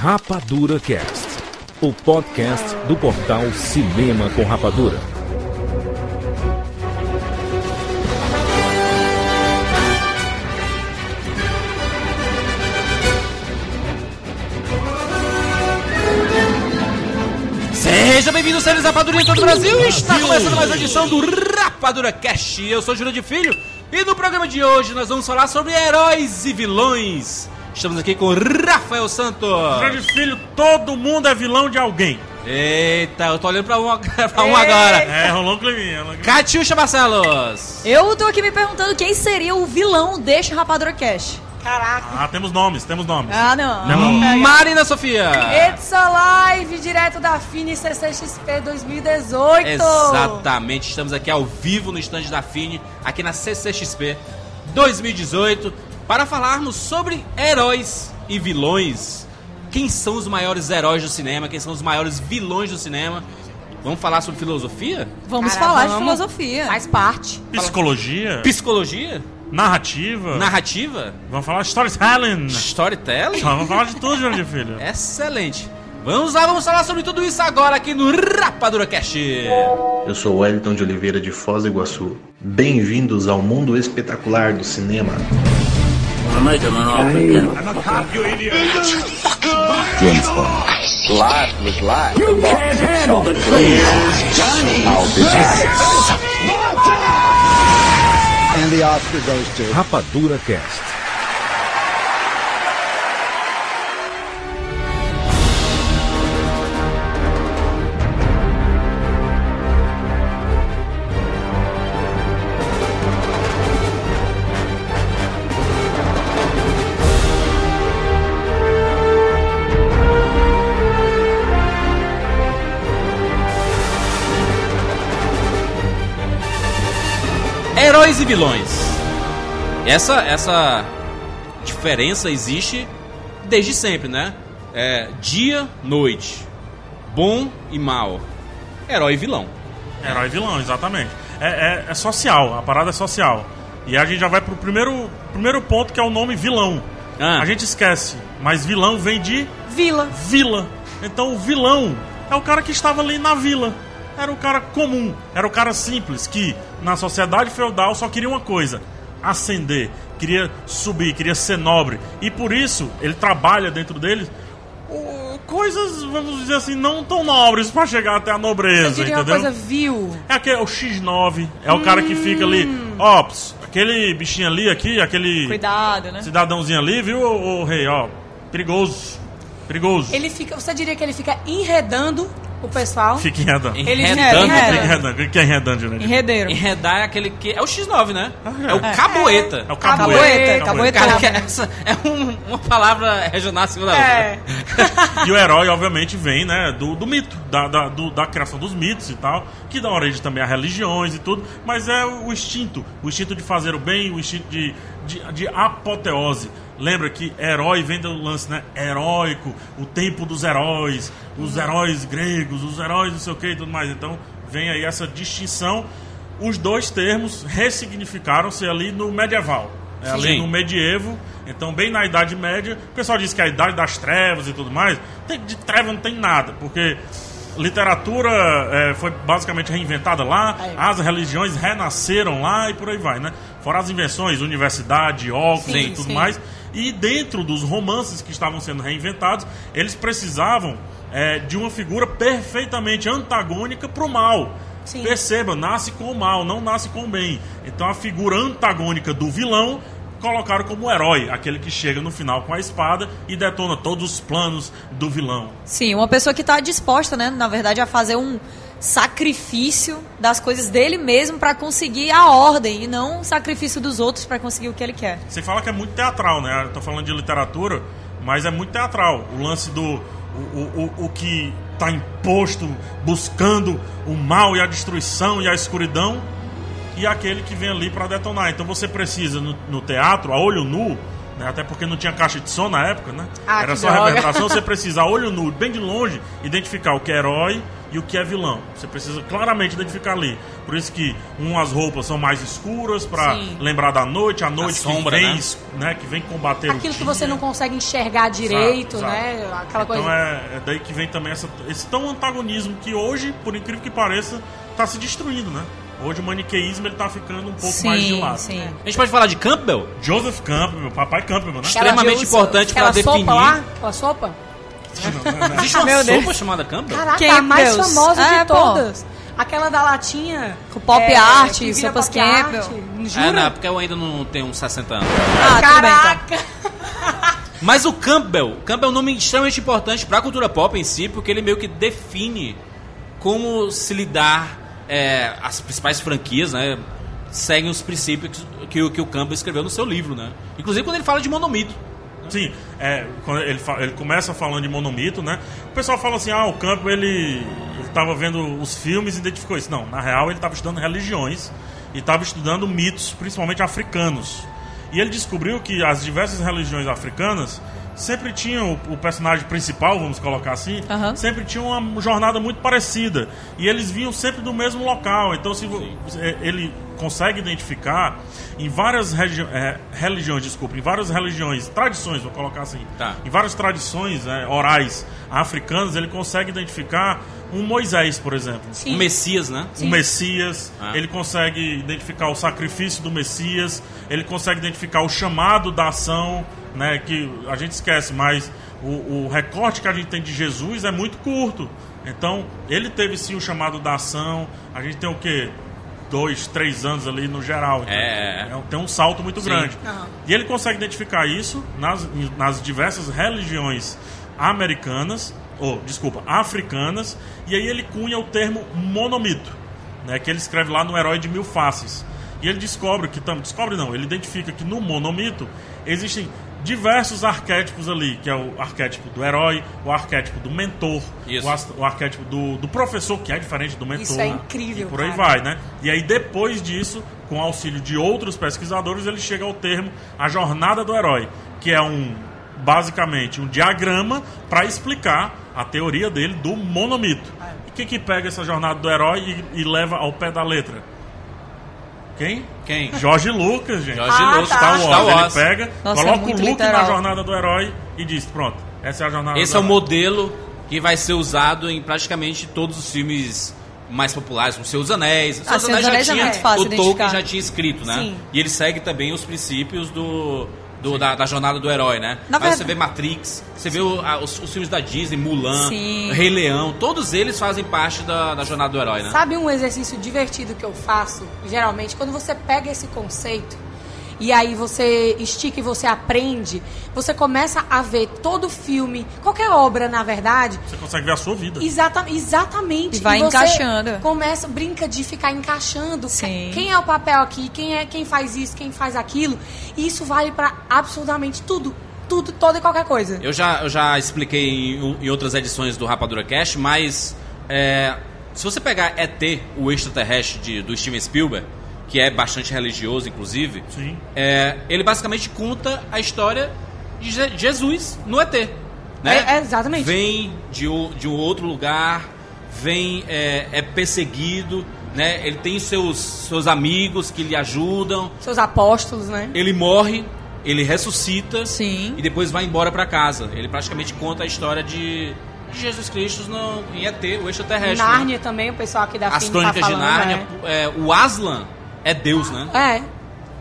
Rapadura Cast, o podcast do portal Cinema com Rapadura. Seja bem-vindo, séries Rapadura em todo o Brasil. Está começando mais uma edição do Rapadura Cast. Eu sou Júlio de Filho e no programa de hoje nós vamos falar sobre heróis e vilões. Estamos aqui com Rafael Santos. Grande filho, todo mundo é vilão de alguém. Eita, eu tô olhando pra um, pra um agora. É, rolou um climinha. rolou um climinha. Catiuxa Barcelos. Eu tô aqui me perguntando quem seria o vilão deste Rapadura Cash. Ah, temos nomes, temos nomes. Ah, não. Não. Marina Sofia. It's Alive, direto da Fini CCXP 2018. Exatamente, estamos aqui ao vivo no estande da Fini, aqui na CCXP 2018, para falarmos sobre heróis e vilões. Quem são os maiores heróis do cinema? Quem são os maiores vilões do cinema? Vamos falar sobre filosofia? Vamos Cara, falar de vamos. filosofia. Faz parte. Psicologia, Psicologia? narrativa. Narrativa? Vamos falar de storytelling. Storytelling? Vamos falar de tudo, Grande filho. Excelente. Vamos lá, vamos falar sobre tudo isso agora aqui no Rapadura Cast. Eu sou Wellington de Oliveira de Foz do Iguaçu. Bem-vindos ao mundo espetacular do cinema. Rapadura Cast. Heróis e vilões. Essa essa diferença existe desde sempre, né? É, dia, noite. Bom e mal. Herói e vilão. Herói e vilão, exatamente. É, é- é social, a parada é social. E a gente já vai pro primeiro, primeiro ponto que é o nome vilão. Ah. A gente esquece, mas vilão vem de Vila. vila. Então o vilão é o cara que estava ali na vila. Era o cara comum, era o cara simples que na sociedade feudal só queria uma coisa: ascender, queria subir, queria ser nobre. E por isso ele trabalha dentro dele coisas, vamos dizer assim, não tão nobres para chegar até a nobreza, Eu diria uma entendeu? coisa vil. É aquele, é o X9, é o cara que fica ali, ó, aquele bichinho ali, aqui, aquele Cuidado, né? cidadãozinho ali, viu, ô, ô, rei, ó, perigoso, perigoso. Ele fica, você diria que ele fica enredando o pessoal. Fica enredando. Ele Enredando. enreda. Fica enredando. O que é enredando, né? Enredeiro. Enredar é aquele que. É o X9, né? É o É. caboeta. É o Caboeta, caboeta. caboeta. Cara, que é, essa é um- uma palavra regional acima da É. outra. E o herói, obviamente, vem, né, do, do mito, da, da, do- da criação dos mitos e tal, que dá origem também a religiões e tudo, mas é o instinto, o instinto de fazer o bem, o instinto de, de, de apoteose. Lembra que herói vem do lance, né? Heróico, o tempo dos heróis, os heróis gregos, os heróis não sei o que e tudo mais. Então, vem aí essa distinção. Os dois termos ressignificaram-se ali no medieval. É, ali Sim. no medievo, então bem na Idade Média. O pessoal diz que é a Idade das Trevas e tudo mais. Tem- de treva não tem nada, porque literatura é, foi basicamente reinventada lá, as religiões renasceram lá e por aí vai, né? Fora as invenções, universidade, óculos Sim, e tudo sim. mais. E dentro dos romances que estavam sendo reinventados, eles precisavam é, de uma figura perfeitamente antagônica para o mal. Sim. Perceba, nasce com o mal, não nasce com o bem. Então a figura antagônica do vilão colocaram como herói, aquele que chega no final com a espada e detona todos os planos do vilão. Sim, uma pessoa que tá disposta, né, na verdade, a fazer um sacrifício das coisas dele mesmo pra conseguir a ordem e não sacrifício dos outros pra conseguir o que ele quer. Você fala que é muito teatral, né? Eu tô falando de literatura, mas é muito teatral. O lance do. O, o, o, que tá imposto, buscando o mal e a destruição e a escuridão, e aquele que vem ali para detonar. Então você precisa, no, no teatro, a olho nu, né? até porque não tinha caixa de som na época, né? Ah, Era só droga. reverberação, você precisa, a olho nu, bem de longe, identificar o que é herói e o que é vilão. Você precisa claramente identificar ali. Por isso que umas roupas são mais escuras para Sim. lembrar da noite, a noite sombra, que vem, né? né? que vem combater o Aquilo que você não consegue enxergar direito, Exato, né? exato. Aquela então coisa. é, é daí que vem também essa, esse tão antagonismo que hoje, por incrível que pareça, tá se destruindo, né? Hoje o maniqueísmo ele tá ficando um pouco mais de Sim, lado. sim. A gente pode falar de Campbell? Joseph Campbell, meu papai Campbell, né? Extremamente importante pra aquela sopa definir. lá, aquela sopa. Existe uma Meu sopa Deus. chamada Campbell? Caraca, Campbell's. a mais famosa É, de pô. todas. Aquela da latinha. Com pop é, art, que vira sopas pop art. Campbell. Jura? É, não, porque eu ainda não tenho uns 60 anos. Ah, tudo bem, então. Caraca! Mas o Campbell, Campbell é um nome extremamente importante para a cultura pop em si, porque ele meio que define como se lidar é, as principais franquias, né? Seguem os princípios que, o- que o Campbell escreveu no seu livro, né? Inclusive quando ele fala de monomito. Sim, é, ele, ele começa falando de monomito, né? O pessoal fala assim, ah, o Campbell, ele estava vendo os filmes e identificou isso. Não, na real ele estava estudando religiões e estava estudando mitos, principalmente africanos. E ele descobriu que as diversas religiões africanas sempre tinham o, o personagem principal, vamos colocar assim, sempre tinha uma jornada muito parecida. E eles vinham sempre do mesmo local. Então, se é, ele consegue identificar em várias é, religiões, desculpa, em várias religiões, tradições, vou colocar assim, Tá. em várias tradições é, orais africanas, ele consegue identificar um Moisés, por exemplo. Um Messias, né? Um Messias, Ah. ele consegue identificar o sacrifício do Messias, ele consegue identificar o chamado da ação, né, que a gente esquece, mas o, o recorte que a gente tem de Jesus é muito curto. Então, ele teve sim o chamado da ação, a gente tem o quê? Dois, três anos ali no geral. Então, É. é- tem um salto muito Sim. grande. Aham. E ele consegue identificar isso nas, nas diversas religiões americanas, ou desculpa, africanas, e aí ele cunha o termo monomito, né, que ele escreve lá no Herói de Mil Faces. E ele descobre que descobre não, ele identifica que no monomito existem diversos arquétipos ali, que é o arquétipo do herói, o arquétipo do mentor, o, o arquétipo do, do professor, que é diferente do mentor. Isso é incrível, E por aí cara. vai, né? E aí depois disso, com auxílio de outros pesquisadores, ele chega ao termo a jornada do herói, que é um basicamente um diagrama para explicar a teoria dele do monomito. E quem que pega essa jornada do herói e, e leva ao pé da letra? Quem? Quem? Jorge Lucas, gente. Jorge Ah, Lucas, tá. Star Wars. Star Wars. Ele pega, Nossa, é coloca o muito Luke literal. na jornada do herói e diz: pronto, essa é a jornada Esse do é o herói. modelo que vai ser usado em praticamente todos os filmes mais populares, como Seus Anéis. Seus Ah, Senhor dos Anéis é tinha, muito fácil o Tolkien já tinha escrito, né? Sim. E ele segue também os princípios do, do- da, da jornada do herói, né? Na Mas verdade- você vê Matrix, você vê o- a- os, os filmes da Disney, Mulan, Sim. Rei Leão, todos eles fazem parte da, da jornada do herói, né? Sabe um exercício divertido que eu faço, geralmente, quando você pega esse conceito e aí você estica e você aprende, você começa a ver todo filme, qualquer obra, na verdade, Você consegue ver a sua vida. Exata, exatamente. E vai você encaixando. Começa, brinca de ficar encaixando. Sim. Quem é o papel aqui? Quem é quem faz isso? Quem faz aquilo? E isso vale pra absolutamente tudo, tudo, toda e qualquer coisa. Eu já, eu já expliquei em, em outras edições do Rapadura Cast, mas é, se você pegar ET, o extraterrestre de, do Steven Spielberg, que é bastante religioso, inclusive, Sim. é, ele basicamente conta a história de Je- Jesus no ET. Né? É, exatamente. Vem de, o- de um outro lugar, vem, é, é perseguido, né? ele tem seus, seus amigos que lhe ajudam, Seus apóstolos, né? ele morre, ele ressuscita Sim. e depois vai embora pra casa. Ele praticamente conta a história de, de Jesus Cristo no, em ET, o extraterrestre. né? Nárnia também, o pessoal aqui da As FIM tá crônicas falando. de Nárnia. é, o Aslan é Deus, né? É.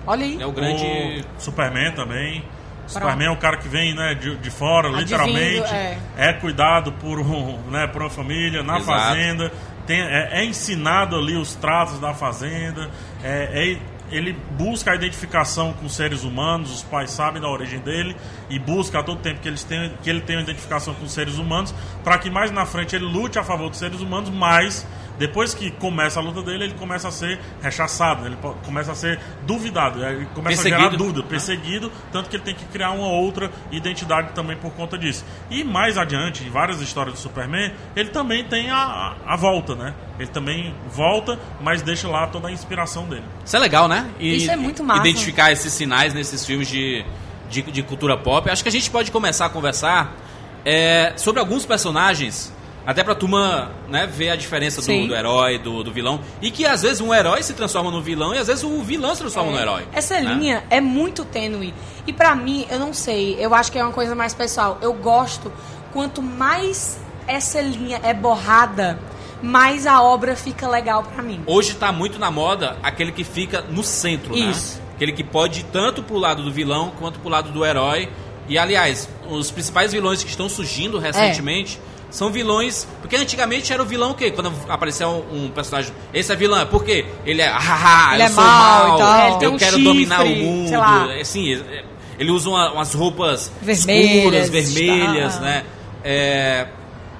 Olha aí. É o grande. O Superman também. O Superman é o cara que vem né, de, de fora, Advindo, literalmente. é. É. cuidado por, um, né, por uma família, na Exato. fazenda. Tem, é, é ensinado ali os tratos da fazenda. É, é- ele busca a identificação com seres humanos, os pais sabem da origem dele e busca a todo tempo que, eles tenham, que ele tenha uma identificação com seres humanos, para que mais na frente ele lute a favor dos seres humanos, mas depois que começa a luta dele, ele começa a ser rechaçado, ele po- começa a ser duvidado, ele começa a gerar Perseguido. dúvida, perseguido, tanto que ele tem que criar uma outra identidade também por conta disso. E mais adiante, em várias histórias do Superman, ele também tem a, a, a volta, né? Ele também volta, mas deixa lá toda a inspiração dele. Isso é legal, né? E- Isso é muito massa. Identificar esses sinais nesses filmes de, de, de cultura pop. Acho que a gente pode começar a conversar é, sobre alguns personagens Até pra turma né, ver a diferença do, Sim. do herói, do, do vilão. E que às vezes um herói se transforma no vilão e às vezes o vilão se transforma no herói. Essa né? linha é muito tênue. E pra mim, eu não sei, eu acho que é uma coisa mais pessoal. Eu gosto, quanto mais essa linha é borrada, mais a obra fica legal pra mim. Hoje tá muito na moda aquele que fica no centro, Isso. né? Aquele que pode ir tanto pro lado do vilão quanto pro lado do herói. E aliás, os principais vilões que estão surgindo recentemente são vilões. Porque antigamente era o vilão o quê? Quando aparecia um, um personagem. Esse é vilão, por quê? Ele é. Ah, Ele eu é sou mau e tal. É, eu um quero chifre, dominar o mundo. sei lá. Assim, ele usa uma- umas roupas Vermelhas, escuras, vermelhas, tá. né? É,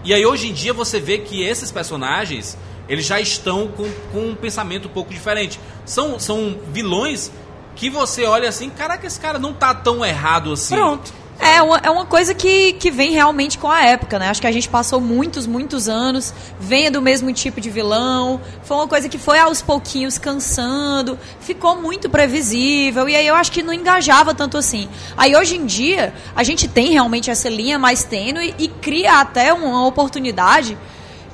e aí hoje em dia você vê que esses personagens eles já estão com, com um pensamento um pouco diferente. São, são vilões que você olha assim, caraca, esse cara não tá tão errado assim. Pronto. É uma, é uma coisa que, que vem realmente com a época, né? Acho que a gente passou muitos, muitos anos vendo o mesmo tipo de vilão. Foi uma coisa que foi aos pouquinhos cansando, ficou muito previsível, e aí eu acho que não engajava tanto assim. Aí hoje em dia, a gente tem realmente essa linha mais tênue e cria até uma oportunidade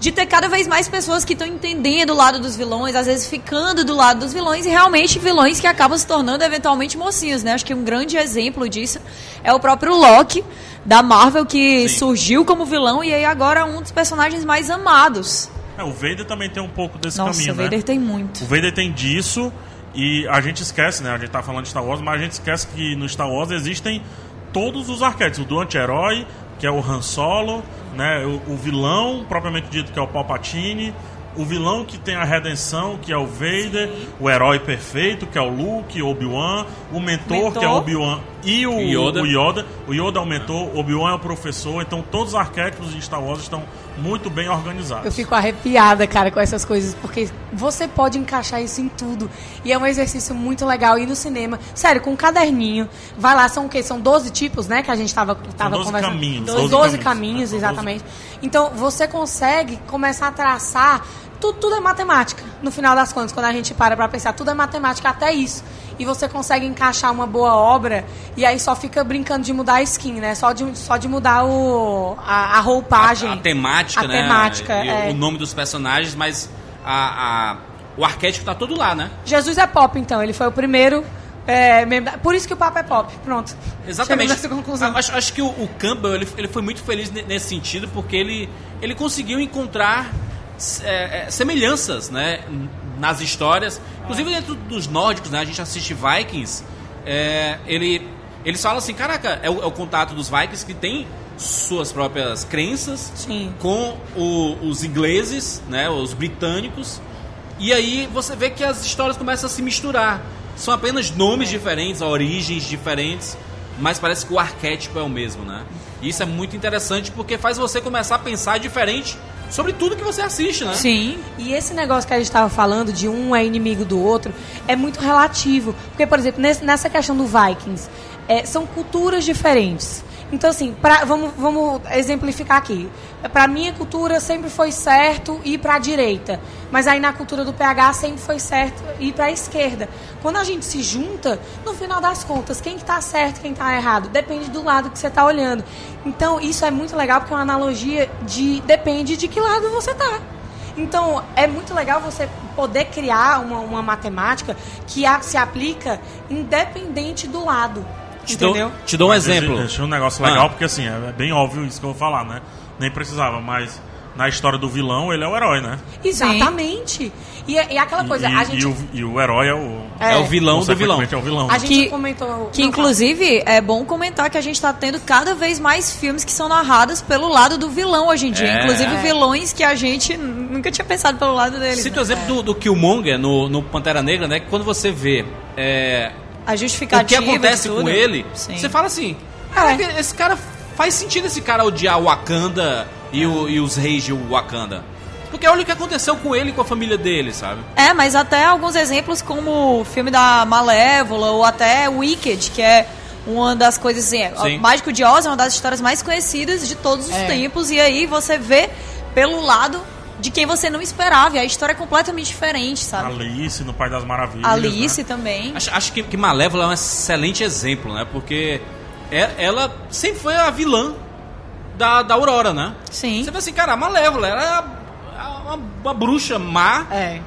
de ter cada vez mais pessoas que estão entendendo o lado dos vilões, às vezes ficando do lado dos vilões e realmente vilões que acabam se tornando eventualmente mocinhos, né? Acho que um grande exemplo disso é o próprio Loki da Marvel que Sim. surgiu como vilão e aí agora é um dos personagens mais amados. É, o Vader também tem um pouco desse Nossa, caminho, o Vader né? tem muito. O Vader tem disso e a gente esquece, né? A gente tá falando de Star Wars, mas a gente esquece que no Star Wars existem todos os arquétipos. O do anti-herói, que é o Han Solo, né? O, o vilão, propriamente dito, que é o Palpatine. O vilão que tem a redenção, que é o Vader. O herói perfeito, que é o Luke, Obi-Wan. O mentor, Mentor. que é o Obi-Wan e o Yoda. o Yoda. O Yoda é o mentor, Obi-Wan é o professor. Então todos os arquétipos de Star Wars estão muito bem organizados. Eu fico arrepiada, cara, com essas coisas, porque você pode encaixar isso em tudo. E é um exercício muito legal ir no cinema. Sério, com um caderninho. Vai lá, são o quê? São 12 tipos, né? Que a gente tava, tava 12 conversando. caminhos, 12, 12 12 caminhos, caminhos, né? São 12. exatamente. Então, você consegue começar a traçar. Tudo, tudo é matemática, no final das contas, quando a gente para pra pensar. Tudo é matemática, até isso. E você consegue encaixar uma boa obra e aí só fica brincando de mudar a skin, né? Só de, só de mudar o, a, a roupagem. A, a temática, A né? temática, é. O nome dos personagens, mas a, o arquétipo tá todo lá, né? Jesus é pop, então. Ele foi o primeiro. é, Por isso que o Papa é pop. Pronto. Exatamente. Acho, acho que o, o Campbell ele, ele foi muito feliz ne- nesse sentido porque ele, ele conseguiu encontrar é, é, semelhanças né, nas histórias. Inclusive dentro dos nórdicos, né, a gente assiste Vikings. é, ele, eles falam assim: caraca, é o, é o contato dos Vikings que tem suas próprias crenças Sim. com o- os ingleses, né, os britânicos. E aí você vê que as histórias começam a se misturar. São apenas nomes diferentes, origens diferentes, mas parece que o arquétipo é o mesmo, né? E isso é muito interessante porque faz você começar a pensar diferente sobre tudo que você assiste, né? Sim. E esse negócio que a gente estava falando de um é inimigo do outro é muito relativo. Porque, por exemplo, nessa questão do Vikings, é, são culturas diferentes. Então, assim, pra- vamos, vamos exemplificar aqui. Para minha cultura sempre foi certo ir para a direita, mas aí na cultura do PH sempre foi certo ir para a esquerda. Quando a gente se junta, no final das contas, quem está certo, quem está errado, depende do lado que você está olhando. Então, isso é muito legal porque é uma analogia de depende de que lado você está. Então, é muito legal você poder criar uma, uma matemática que a- se aplica independente do lado. Te dou, entendeu? te dou um exemplo. Achei um negócio legal, Ah. porque assim, é bem óbvio isso que eu vou falar, né? Nem precisava, mas na história do vilão, ele é o herói, né? Exatamente. E, é- e aquela coisa, e, a gente. e o, e o herói é o. É, o vilão do vilão. É o vilão. A gente Que- comentou. Que não, inclusive é bom comentar que a gente tá tendo cada vez mais filmes que são narrados pelo lado do vilão hoje em dia. É. Inclusive vilões que a gente nunca tinha pensado pelo lado deles. Cito né? o exemplo do, do Killmonger no, no Pantera Negra, né? Que quando você vê é, A o justificativa. que acontece com ele, Sim. você fala assim: "Caraca, esse cara faz sentido esse cara odiar o Wakanda e, o- e os reis de Wakanda. Porque olha o que aconteceu com ele e com a família dele, sabe? É, mas até alguns exemplos como o filme da Malévola ou até Wicked, que é uma das coisas assim, é, Sim. o Mágico de Oz é uma das histórias mais conhecidas de todos os É. tempos e aí você vê pelo lado de quem você não esperava, e a história é completamente diferente, sabe? Alice no Pai das Maravilhas. Alice né? também. Acho, acho que, que Malévola é um excelente exemplo, né? Porque é- ela sempre foi a vilã da, da Aurora, né? Sim. Você vê assim, cara, a Malévola era uma, uma bruxa má É.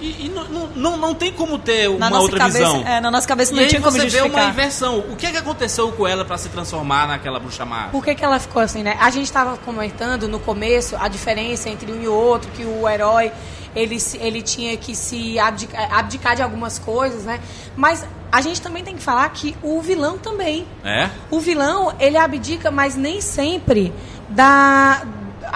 e, e não, não, não, tem como ter Na uma nossa outra cabeça, visão. é, na nossa cabeça E não aí tinha como você vê uma justificar. inversão. O que é que aconteceu com ela pra se transformar naquela bruxa má? Por que, que ela ficou assim, né? A gente estava comentando no começo a diferença entre um e outro, que o herói ele, ele tinha que se abdicar, abdicar de algumas coisas, né? Mas a gente também tem que falar que o vilão também. É? O vilão, ele abdica, mas nem sempre da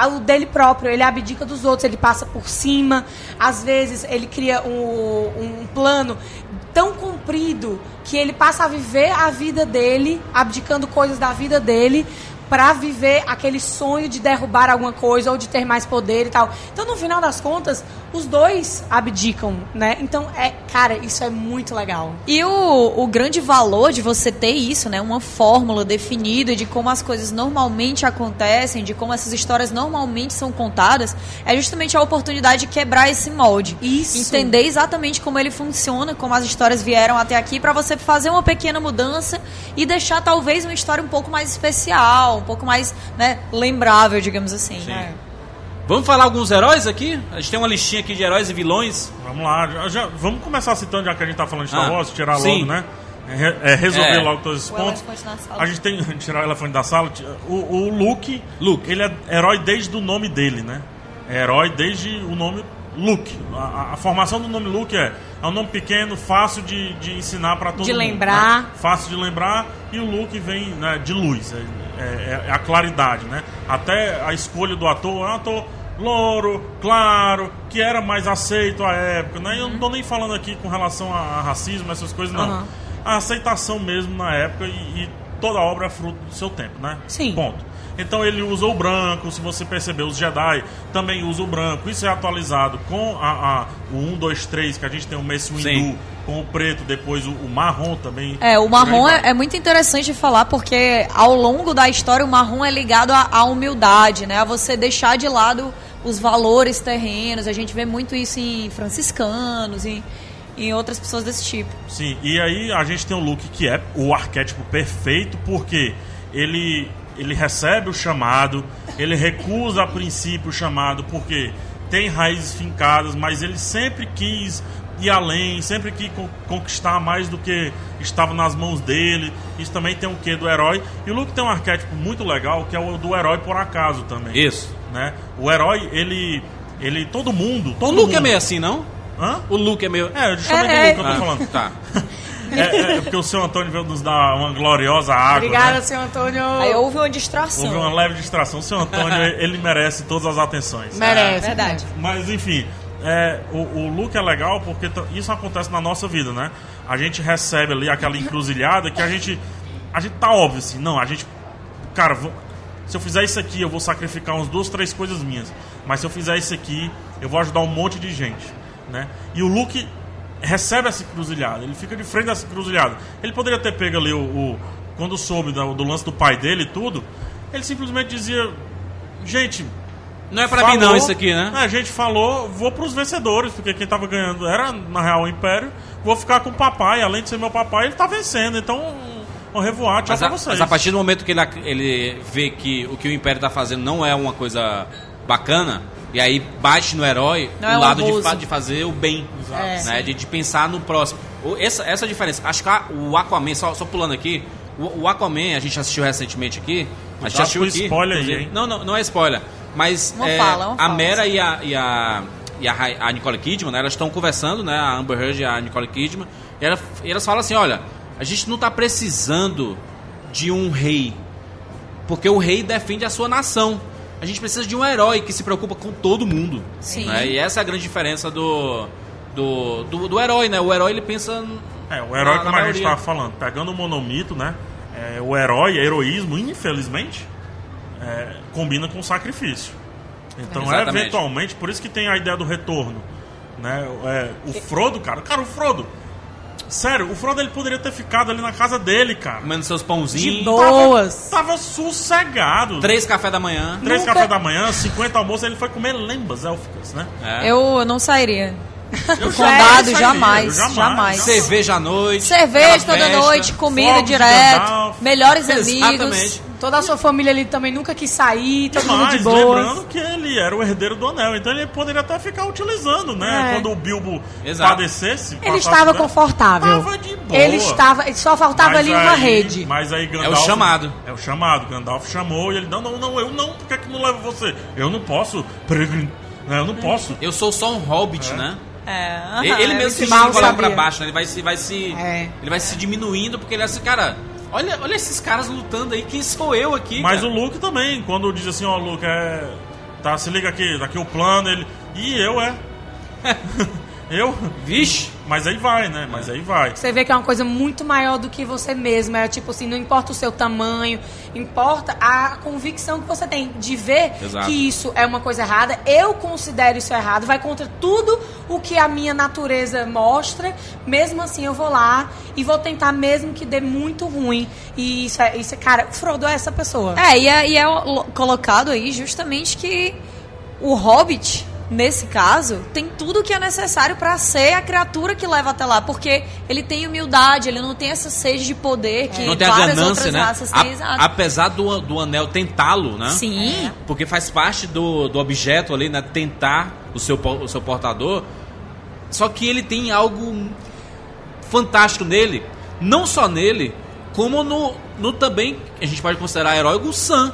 o dele próprio, ele abdica dos outros, ele passa por cima, às vezes ele cria um, um plano tão comprido que ele passa a viver a vida dele, abdicando coisas da vida dele pra viver aquele sonho de derrubar alguma coisa ou de ter mais poder e tal. Então, no final das contas, os dois abdicam, né? Então, é, cara, isso é muito legal. E o, o grande valor de você ter isso, né? Uma fórmula definida de como as coisas normalmente acontecem, de como essas histórias normalmente são contadas, é justamente a oportunidade de quebrar esse molde. Isso. Entender exatamente como ele funciona, como as histórias vieram até aqui, pra você fazer uma pequena mudança e deixar talvez uma história um pouco mais especial, um pouco mais né, lembrável, digamos assim. Sim. Vamos falar alguns heróis aqui? A gente tem uma listinha aqui de heróis e vilões. Vamos lá, já, já- vamos começar citando, já que a gente tá falando de Star Ah, Wars, tirar sim. logo, né? É, é, resolver É. logo todos esses O pontos. A gente tem tirar o elefante da sala. O, o Luke, Luke. ele é herói desde o nome dele, né? É herói desde o nome Luke. A, a- a formação do nome Luke é, é um nome pequeno, fácil de, de ensinar para todo De mundo. lembrar. né? Fácil de lembrar. E o Luke vem né, de luz. É, é- é a claridade, né? Até a escolha do ator é um ator louro, claro, que era mais aceito à época, né? Eu não tô nem falando aqui com relação a, racismo, essas coisas, não. Aham. A aceitação mesmo na época e, e toda obra é fruto do seu tempo, né? Sim. Ponto. Então ele usa o branco, se você perceber, os Jedi também usam o branco. Isso é atualizado com a, a- o 1, 2, 3, que a gente tem o Mace Windu, Sim. com o preto, depois o, o marrom também. É, o marrom é, é muito interessante de falar porque ao longo da história o marrom é ligado à, à humildade, né? A você deixar de lado os valores terrenos. A gente vê muito isso em franciscanos e em outras pessoas desse tipo. Sim, e aí a gente tem o Luke que é o arquétipo perfeito, porque ele, ele recebe o chamado, ele recusa a princípio o chamado, porque tem raízes fincadas, mas ele sempre quis ir além, sempre quis con- conquistar mais do que estava nas mãos dele. Isso também tem um quê do herói. E o Luke tem um arquétipo muito legal, que é o do herói por acaso também. Isso. Né? O herói, ele. ele todo mundo. O Todo Luke é mundo- meio assim, não? Hã? O Luke é meio. É, justamente É, é. o Luke que eu tô Ah, falando. Tá. É, é, é porque o seu Antônio veio nos dar uma gloriosa água. Obrigada, né? senhor Antônio. Aí houve uma distração. Houve uma leve distração. O seu Antônio, ele merece todas as atenções. Merece. Verdade. Mas enfim, é, o, o Luke é legal porque isso acontece na nossa vida, né? A gente recebe ali aquela encruzilhada que a gente. A gente tá óbvio assim, não, a gente. Cara, vou- se eu fizer isso aqui, eu vou sacrificar umas duas, três coisas minhas. Mas se eu fizer isso aqui, eu vou ajudar um monte de gente, né? E o Luke recebe essa encruzilhada, ele fica de frente dessa encruzilhada. Ele poderia ter pego ali o. o- quando soube do, do lance do pai dele e tudo, ele simplesmente dizia: Gente, Não é pra mim, não, isso aqui, né? é, a gente falou, vou pros vencedores, porque quem tava ganhando era, na real, o Império. Vou ficar com o papai, além de ser meu papai, ele tá vencendo. Então, um revoar, tchau Mas pra a, vocês. mas a partir do momento que ele, ele vê que o que o Império tá fazendo não é uma coisa bacana, e aí bate no herói Não o é lado de, fa- de fazer o bem, É. né? De, de pensar no próximo. Essa, essa é a diferença. Acho que o Aquaman, só, só pulando aqui, o, o Aquaman a gente assistiu recentemente aqui. A gente Cuidado assistiu com aqui. spoiler aí, inclusive. hein? Não, não, não é spoiler. Mas é, fala, a. Mera e a, e a, e a, a Nicole Kidman, né, elas estão conversando, né? A Amber Heard e a Nicole Kidman. E, ela- e elas falam assim: olha, a gente não tá precisando de um rei. Porque o rei defende a sua nação. A gente precisa de um herói que se preocupa com todo mundo. Sim. né? E essa é a grande diferença do, do, do, do herói, né? O herói ele pensa. É, o herói, na- como na a gente maioria. tava falando, pegando o monomito, né? é, o herói, heroísmo, infelizmente, é, combina com sacrifício. Então, Exatamente. eventualmente, por isso que tem a ideia do retorno. Né? É, o Frodo, cara, cara, o Frodo. Sério, o Frodo ele poderia ter ficado ali na casa dele, cara. Comendo seus De pãozinhos. boas. Tava, tava sossegado. Três café da manhã. Três Nunca- café da manhã, 50 almoços, ele foi comer lembas élficas, né? É. Eu não sairia. Eu condado, jamais, eu jamais. Cerveja à noite. Cerveja toda festa. noite, comida direto, melhores amigos. Exatamente. Toda a sua família ali também nunca quis sair, todo mundo de boas. lembrando que ele era o herdeiro do anel, então ele poderia até ficar utilizando, né? É. Quando o Bilbo Exato. padecesse. Ele estava dela, confortável. Tava de boa. Ele estava. Só faltava Mas ali uma aí- rede. Mas aí Gandalf... É o chamado. É o chamado. Gandalf chamou e ele, não, não, não, eu não, por que, é que não leva você? Eu não posso, eu não posso. Eu sou só um hobbit, né? É, Ele, ele é mesmo se joga lá pra baixo, né? Ele vai se. Vai se É. Ele vai se diminuindo porque ele é assim, cara. Olha, olha esses caras lutando aí, quem sou eu aqui? Mas cara? o Luke também, quando diz assim, ó, Luke, é. Tá, se liga aqui, daqui o plano, ele. E eu, é. eu? Vixe! Mas aí vai, né? Mas aí vai. Você vê que é uma coisa muito maior do que você mesmo. É tipo assim, não importa o seu tamanho, importa a convicção que você tem de ver Exato. que isso é uma coisa errada. Eu considero isso errado, vai contra tudo o que a minha natureza mostra. Mesmo assim, eu vou lá e vou tentar, mesmo que dê muito ruim. E isso é, isso é cara, o Frodo é essa pessoa. É, e é, e é lo- colocado aí justamente que o Hobbit, nesse caso, tem tudo que é necessário pra ser a criatura que leva até lá. Porque ele tem humildade, ele não tem essa sede de poder que Não tem a várias ganância, outras né? raças A- têm. exato. apesar do, do anel tentá-lo, né? Sim. Porque faz parte do, do objeto ali, né? Tentar o seu, o seu portador. Só que ele tem algo fantástico nele. Não só nele, como no, no também, a gente pode considerar herói, o Sam.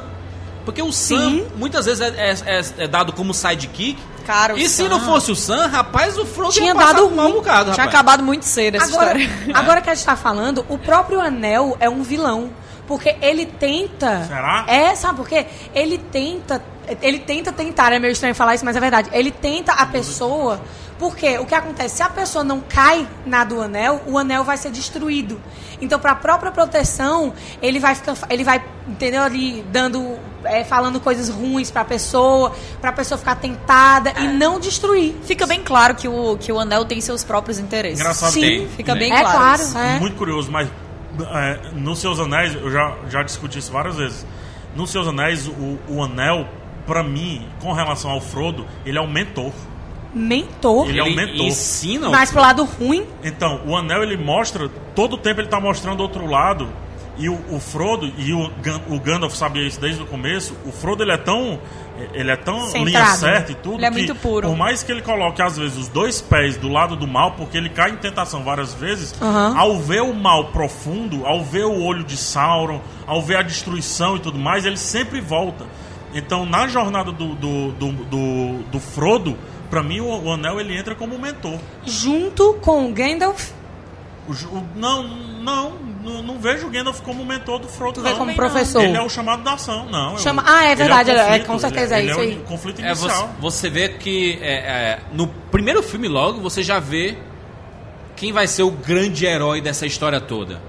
Porque o Sam, Sim. muitas vezes, é, é- é- é dado como sidekick. Cara, e se Sam- não fosse o Sam, rapaz, o Frodo Tinha dado um bocado, Tinha rapaz. acabado muito cedo essa Agora, história. agora que a gente tá falando, o próprio anel é um vilão. Porque ele tenta. Será? É, sabe por quê? Ele tenta. Ele tenta tentar, é meio estranho falar isso, mas é verdade. Ele tenta a pessoa. Porque o que acontece? Se a pessoa não cai na do anel, o anel vai ser destruído. Então, para a própria proteção, ele vai ficar, ele vai, entendeu? Ali dando, é, falando coisas ruins para a pessoa, para a pessoa ficar tentada e não destruir. Fica bem claro que o, que o anel tem seus próprios interesses. Engraçado Sim. tem. Fica bem é claro. claro, é. Muito curioso, mas é, nos seus anéis, eu já, já discuti isso várias vezes. Nos seus anéis, o, o anel, pra mim, com relação ao Frodo, ele é um mentor. Mentor. Ele é um mentor. ensina Mas pro lado ruim, Então, o anel ele mostra, todo o tempo ele tá mostrando outro lado. E o, o Frodo, e o, o Gandalf sabia isso desde o começo, o Frodo ele é tão. Ele é tão Centrado. linha certa e tudo. Ele é que, muito puro. Por mais que ele coloque, às vezes, os dois pés do lado do mal, porque ele cai em tentação várias vezes, Aham. ao ver o mal profundo, ao ver o olho de Sauron, ao ver a destruição e tudo mais, ele sempre volta. Então, na jornada do, do, do, do, do Frodo, pra mim, o, o anel ele entra como mentor. junto com o Gandalf, O o- não, não, não, não vejo o Gandalf como mentor do Frodo, Tu vê não. como professor. Ele é o chamado da ação, não. Chama- o- Ah, é verdade, o é, conflito, com certeza, ele, é isso ele aí. é o conflito É, você, inicial. você vê que é, é, no primeiro filme logo você já vê quem vai ser o grande herói dessa história toda.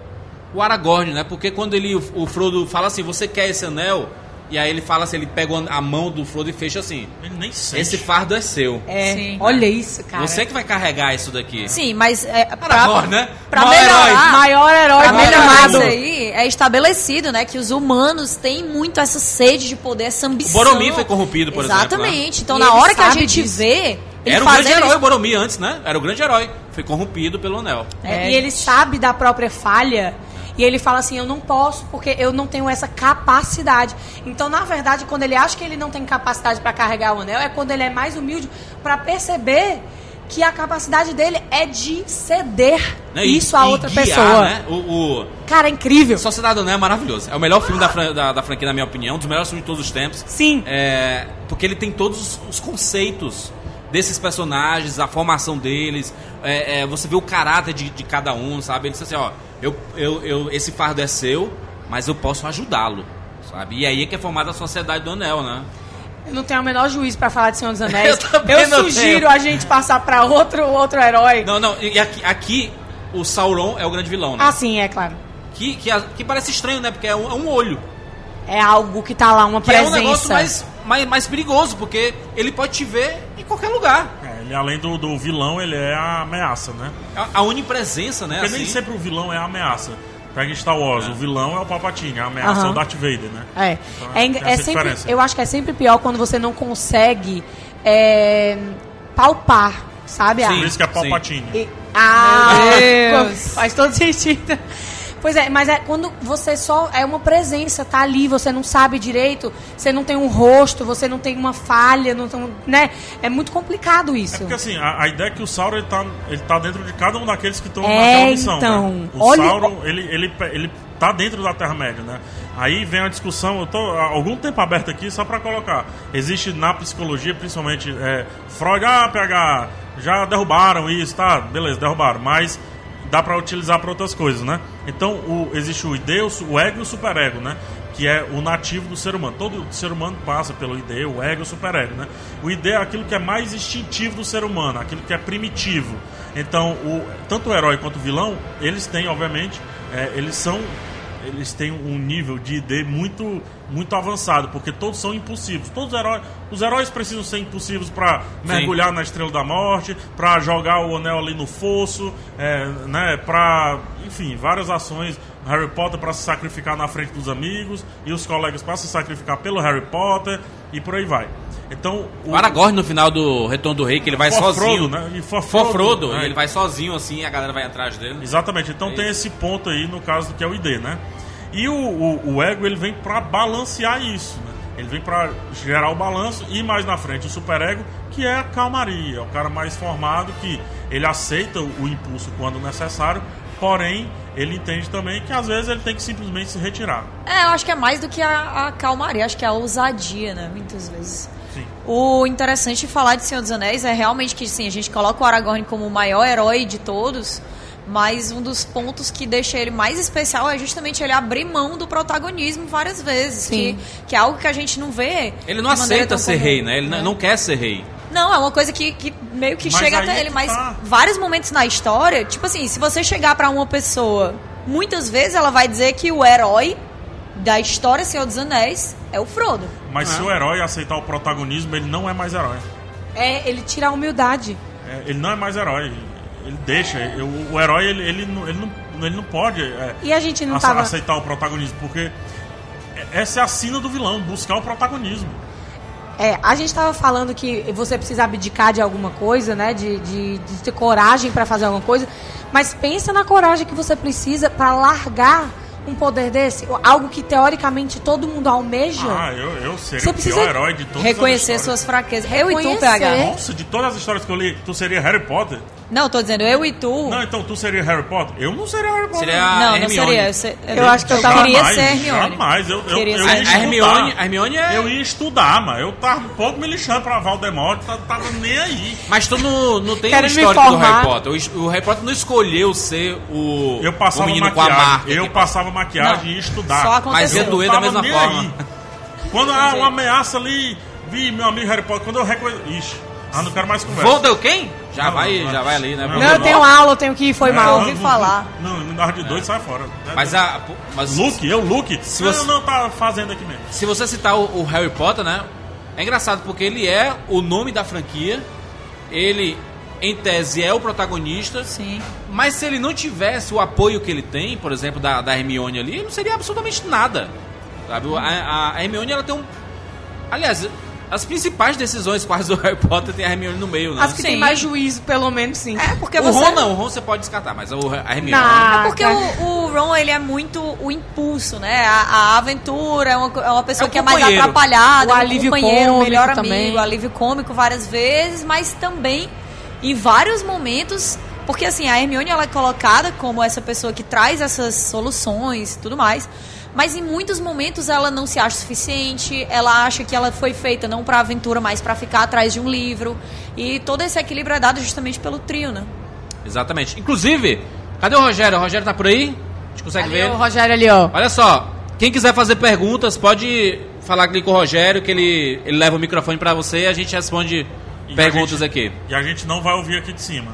O Aragorn, né? Porque quando ele, o, o Frodo fala assim, você quer esse anel? E aí ele fala assim, ele pega a mão do Frodo e fecha assim. Ele nem sente. Esse fardo é seu. é, Sim. olha isso, cara. Você que vai carregar isso daqui. Sim, mas é, pra, Aragorn, né? pra Maior melhorar, herói. maior herói pra melhorar isso aí, é estabelecido, né, que os humanos têm muito essa sede de poder, essa ambição. O Boromir foi corrompido, por exemplo, Exatamente. Então, E na hora que a gente disso. vê... Era o grande herói o Boromir antes, né? Era o grande herói. Foi corrompido pelo anel. É, e ele sabe da própria falha. E ele fala assim: eu não posso porque eu não tenho essa capacidade. Então, na verdade, quando ele acha que ele não tem capacidade para carregar o anel, é quando ele é mais humilde para perceber que a capacidade dele é de ceder Né? E- isso a e outra guiar, pessoa. Né? O, o Cara, é incrível. Sociedade do Anel é maravilhoso. É o melhor filme da, fran- da, da franquia, na minha opinião. Um dos melhores filmes de todos os tempos. Sim. É, porque ele tem todos os, os conceitos desses personagens, a formação deles. é, é, você vê o caráter de, de cada um, sabe? Ele diz assim, ó, eu, eu, eu, esse fardo é seu, mas eu posso ajudá-lo, sabe? E aí é que é formada a Sociedade do Anel, né? Eu não tenho o menor juízo para falar de Senhor dos Anéis. Eu eu sugiro tenho. a gente passar para outro, outro herói. Não, não, e aqui, aqui o Sauron é o grande vilão, né? Ah, sim, é claro. Que, que, que parece estranho, né? Porque é um, é um olho. É algo que tá lá, uma Que é presença. um negócio mais, mais, mais perigoso, porque ele pode te ver qualquer lugar. É, ele, além do, do vilão, ele é a ameaça, né? A, a onipresença, né? Porque nem assim. sempre o vilão é a ameaça. Pega Star Wars, É. o vilão é o Palpatine, a ameaça Aham. é o Darth Vader, né? É. Então, É, é essa sempre, diferença. eu acho que é sempre pior quando você não consegue é, palpar, sabe? Sim. a- Por isso que é. Palpatine. E- ah, Meu Deus. faz todo sentido. Pois é, mas é quando você só é uma presença, tá ali, você não sabe direito, você não tem um rosto, você não tem uma falha, não tem, né? É muito complicado isso. É porque assim, a, a ideia é que o Sauron ele tá, ele tá dentro de cada um daqueles que estão É, naquela missão. então, né? O olha- Sauron, ele, ele, ele tá dentro da Terra-média, né? Aí vem a discussão, eu tô há algum tempo aberto aqui só pra colocar. Existe na psicologia, principalmente, é, Freud, ah, PH, já derrubaram isso, tá? Beleza, derrubaram, mas dá pra utilizar pra outras coisas, né? Então, o, existe o id, o, o ego e o superego, né? Que é o nativo do ser humano. Todo ser humano passa pelo id, o ego e o superego, né? O id é aquilo que é mais instintivo do ser humano, aquilo que é primitivo. Então, o, tanto o herói quanto o vilão, eles têm, obviamente, é, eles são eles têm um nível de ID muito muito avançado, porque todos são impulsivos. Todos os heróis, os heróis precisam ser impulsivos para mergulhar na Estrela da Morte, para jogar o anel ali no fosso, é, né, para, enfim, várias ações. Harry Potter para se sacrificar na frente dos amigos e os colegas para se sacrificar pelo Harry Potter e por aí vai. Então, O Aragorn no final do Retorno do Rei, que ele vai For sozinho. Né? E for For Frodo, Frodo, né? ele vai sozinho assim e a galera vai atrás dele. Exatamente, então É tem esse ponto aí no caso do que é o ID, né? E o, o, o ego ele vem para balancear isso, né? Ele vem para gerar o balanço e mais na frente o superego, que é a calmaria, é o cara mais formado que ele aceita o, impulso quando necessário, porém ele entende também que às vezes ele tem que simplesmente se retirar. É, eu acho que é mais do que a, a calmaria, acho que é a ousadia, né? Muitas vezes. Sim. O interessante de falar de Senhor dos Anéis é realmente que sim, a gente coloca o Aragorn como o maior herói de todos, mas um dos pontos que deixa ele mais especial é justamente ele abrir mão do protagonismo várias vezes, que, que é algo que a gente não vê. Ele não aceita ser comum, rei, né? Ele não- né? não quer ser rei. Não, é uma coisa que, que meio que Mas chega até é ele, que mas tá. vários momentos na história, tipo assim, se você chegar pra uma pessoa, muitas vezes ela vai dizer que o herói da história Senhor dos Anéis é o Frodo. Mas se o herói aceitar o protagonismo, ele não é mais herói. É, ele tira a humildade. É, ele não é mais herói. Ele deixa. O, o herói, ele, ele, não, ele, não, ele não pode é, E a gente não ace- tava. aceitar o protagonismo, porque essa é a sina do vilão, buscar o protagonismo. É, a gente tava falando que você precisa abdicar de alguma coisa, né? De, de, de ter coragem pra fazer alguma coisa. Mas pensa na coragem que você precisa pra largar um poder desse, algo que teoricamente todo mundo almeja. Ah, eu, eu seria Você o precisa pior herói de todas Reconhecer as suas fraquezas. Eu e tu, Reconhecer. PH. Nossa, de todas as histórias que eu li, tu seria Harry Potter? Não, tô dizendo eu e tu. Não, então tu seria Harry Potter? Eu não seria Harry Potter. Seria a não, não Hermione. seria. Eu, se- Eu acho que eu tava- queria Jamais, ser Hermione. Jamais, eu, eu, eu ser A, estudar. Hermione, a Hermione é. Eu ia estudar, mas eu tava um pouco me lixando pra Valdemort, tá- tava nem aí. Mas tu não, não tem o Quero me histórico do. Harry Potter. O, o Harry Potter não escolheu ser o, Eu o passava menino com a maquiagem, marca. eu passava maquiagem Não, e ia estudar. só aconteceu. Mas ia Eu doer da mesma forma. aí. Quando há uma ameaça ali, vi meu amigo Harry Potter, quando eu reconheço... Ixi, ah, não quero mais conversa. Voldemort quem? Já Não, vai, não, já vai ali, né? não, Não, eu tenho aula, eu tenho que ir, foi Não, mal. ouvi não, falar. Não, me dava de doido, sai fora. Mas a. Mas Luke, eu, Luke. Se não, você- não, tá fazendo aqui mesmo. se você citar o, o Harry Potter, né? É engraçado porque ele é o nome da franquia. Ele, em tese, é o protagonista. Sim. Mas se ele não tivesse o apoio que ele tem, por exemplo, da, da Hermione ali, ele não seria absolutamente nada. Sabe? A, a- a Hermione, ela tem um. Aliás, as principais decisões quase do Harry Potter tem a Hermione no meio, né? As que tem Sim. mais juízo, pelo menos, sim. É, porque o você... Ron não, o Ron você pode descartar, mas o, a Hermione. Não. É porque o, o Ron, ele é muito o impulso, né? A, a aventura, é uma, é uma pessoa É um que é mais atrapalhada, O é um alívio companheiro, cômico melhor também. amigo, alívio cômico várias vezes, mas também em vários momentos, porque assim, a Hermione ela é colocada como essa pessoa que traz essas soluções e tudo mais, mas em muitos momentos ela não se acha suficiente, ela acha que ela foi feita não pra aventura, mas pra ficar atrás de um livro, e todo esse equilíbrio é dado justamente pelo trio, né? Exatamente. Inclusive, cadê o Rogério? O Rogério tá por aí? A gente consegue Ali, ver? o Rogério ali, ó. Olha só, quem quiser fazer perguntas, pode falar aqui com o Rogério, que ele, ele leva o microfone pra você e a gente responde E perguntas gente- aqui. E a gente não vai ouvir aqui de cima.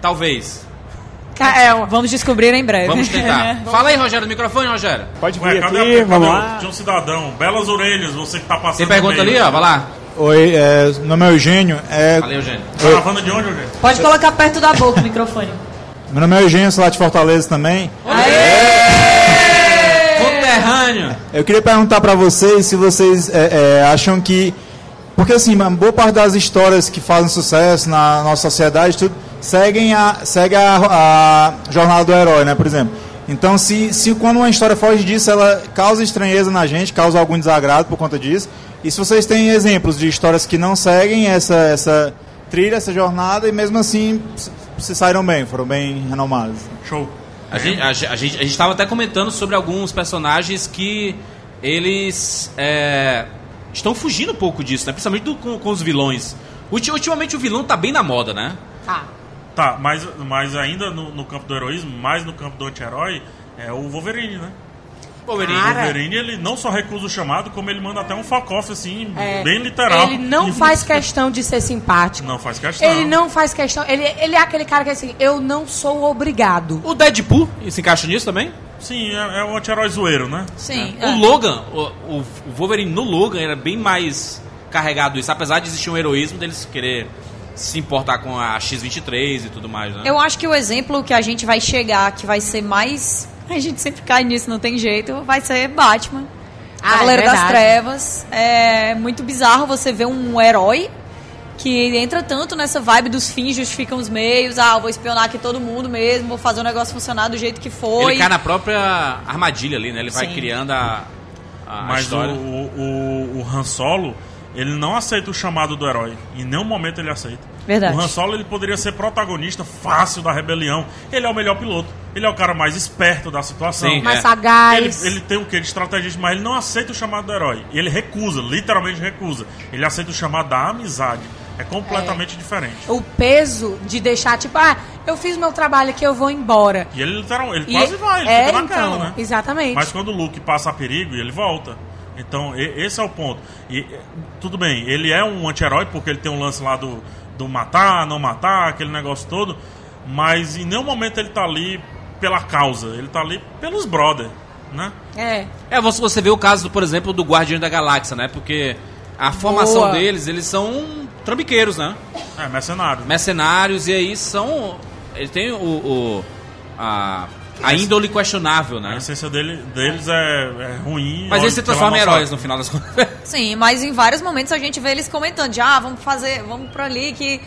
Talvez. Ca- É. Vamos descobrir em breve. Vamos tentar. Fala aí, Rogério, no microfone, Rogério. Pode Ué, vir cadê, aqui, a, vamos cadê lá. o, tinha um cidadão, belas orelhas, você que tá passando Tem pergunta no ali, meio. ó, vai lá. Oi, é, meu nome é Eugênio. É, Valeu, Eugênio. Caravana de onde, Eugênio? Pode colocar perto da boca o microfone. meu nome é Eugênio, sou lá de Fortaleza também. Conterrâneo. Eu queria perguntar para vocês se vocês é, é, acham que. Porque assim, uma boa parte das histórias que fazem sucesso na nossa sociedade tudo, seguem, a, segue a, a jornada do herói, né? Por exemplo, Então, se, se quando uma história foge disso, ela causa estranheza na gente, causa algum desagrado por conta disso. E se vocês têm exemplos de histórias que não seguem essa, essa trilha, essa jornada, e mesmo assim se, se saíram bem, foram bem renomadas. Show. A gente, a, a gente a gente tava até comentando sobre alguns personagens que eles é, estão fugindo um pouco disso, né? Principalmente do- com, com os vilões. Ulti- Ultimamente o vilão tá bem na moda, né? Tá. Tá, mas, mas ainda no, no campo do heroísmo, mais no campo do anti-herói, é o Wolverine, né? Wolverine. Cara. Wolverine, ele não só recusa o chamado, como ele manda até um fuck-off, assim, É, bem literal. Ele não E- faz questão de ser simpático. Não faz questão. Ele não faz questão. Ele, ele é aquele cara que assim, eu não sou obrigado. O Deadpool se encaixa nisso também? Sim, é, é um anti-herói zoeiro, né? Sim. O Logan, o, o- o Wolverine no Logan era bem mais carregado isso, apesar de existir um heroísmo deles querer se importar com a X-23 e tudo mais, né? Eu acho que o exemplo que a gente vai chegar, que vai ser mais. A gente sempre cai nisso, não tem jeito, vai ser Batman. Ah, Cavaleiro é das. Trevas. É muito bizarro você ver um herói que entra tanto nessa vibe dos fins justificam os meios. Ah, eu vou espionar aqui todo mundo mesmo, vou fazer o negócio funcionar do jeito que foi. Ele cai na própria armadilha ali, né? Ele vai Sim. criando a, a Mas o, história. o, o, o Han Solo, ele não aceita o chamado do herói. Em nenhum momento ele aceita. Verdade. O Han Solo ele poderia ser protagonista fácil da rebelião. Ele é o melhor piloto. Ele é o cara mais esperto da situação. Sim. Mais É. sagaz. Ele, ele tem o que de estrategista, mas ele não aceita o chamado do herói. E ele recusa, literalmente recusa. Ele aceita o chamado da amizade. É completamente diferente. O peso de deixar, tipo, ah, eu fiz meu trabalho aqui, eu vou embora. E ele literalmente, ele E- quase vai, ele é, fica naquela, então, né? Exatamente. Mas quando o Luke passa perigo, ele volta. Então, e- esse é o ponto. E e, tudo bem, ele é um anti-herói porque ele tem um lance lá do, do matar, não matar, aquele negócio todo. Mas em nenhum momento ele tá ali pela causa. Ele tá ali pelos brother, né? É. É, você, você vê o caso, por exemplo, do Guardião da Galáxia, né? Porque a formação Boa. deles, eles são trambiqueiros, né? É, mercenário. Mercenários, e aí são... Ele tem o... o- a, a índole questionável, A né? essência dele, deles é, é ruim. Mas olha, eles se transformam em heróis no final das contas. Sim, mas em vários momentos a gente vê eles comentando, de, ah, vamos fazer, vamos por ali que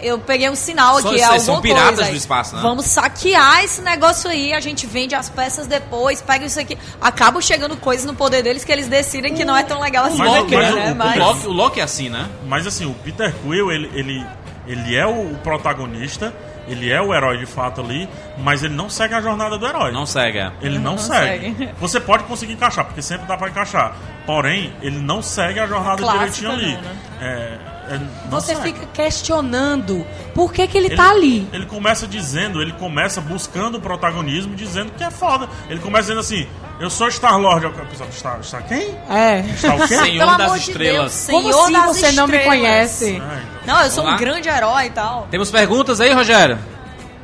eu peguei um sinal aqui, são- alguma são piratas coisa do espaço, né? Vamos saquear esse negócio aí, a gente vende as peças depois, pega isso aqui. Acabam chegando coisas no poder deles que eles decidem que não é tão legal assim, Mas- Loki, mas né? o- O, Mas- Loki, o Loki é assim, né? Mas assim, o Peter Quill, ele, ele, ele é o protagonista, ele é o herói de fato ali, mas ele não segue a jornada do herói. Não segue. é. Ele não, Não segue. segue. Você pode conseguir encaixar, porque sempre dá pra encaixar. Porém, ele não segue a jornada Clássica direitinho ali. não, né? É, é, não Você segue. fica questionando por que, que ele, tá ali. Ele começa dizendo, ele começa buscando o protagonismo, dizendo que é foda. Ele começa dizendo assim: Eu sou Star-Lord. O pessoal, Star, Star quem? É. Star o quê? Senhor Pelo das amor de Estrelas. Deus, Como Senhor assim das você não me Estrelas. conhece? Então. Não, eu sou Vamos lá? um grande herói e tal. Temos perguntas aí, Rogério?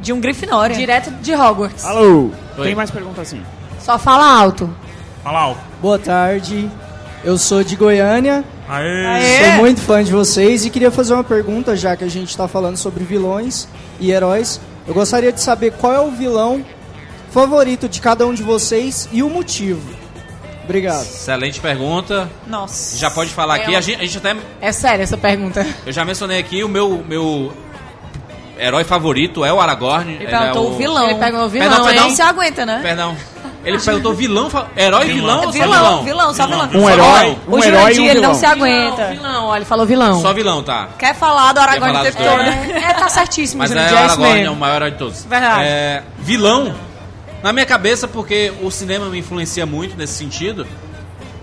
De um Grifinória. Direto de Hogwarts. Alô, Oi. tem mais perguntas assim? Só fala alto. Fala alto. Boa tarde, eu sou de Goiânia, Aê. Aê. sou muito fã de vocês e queria fazer uma pergunta, já que a gente está falando sobre vilões e heróis. Eu gostaria de saber qual é o vilão favorito de cada um de vocês e o motivo. Obrigado. Excelente pergunta. Nossa. Já pode falar aqui. É, A gente, a gente até. É sério essa pergunta. Eu já mencionei aqui o meu, meu herói favorito é o Aragorn. Ele perguntou é o vilão. Ele pegou o vilão, Perdão, perdão. Não se aguenta, né? Perdão. Ele perguntou vilão, fa- herói, vilão, ou só Vilão, vilão? vilão, só vilão. Vilão. Um Só herói, vilão. um o herói e Jurandir, um ele não vilão. se aguenta. Vilão, olha, ele falou vilão. Só vilão, tá. Quer falar do Aragorn o tempo todo. dos É, é, tá certíssimo, Mas é, Jurandir, o é Aragorn é o maior herói de todos. Verdade. É, vilão, na minha cabeça, porque o cinema me influencia muito nesse sentido,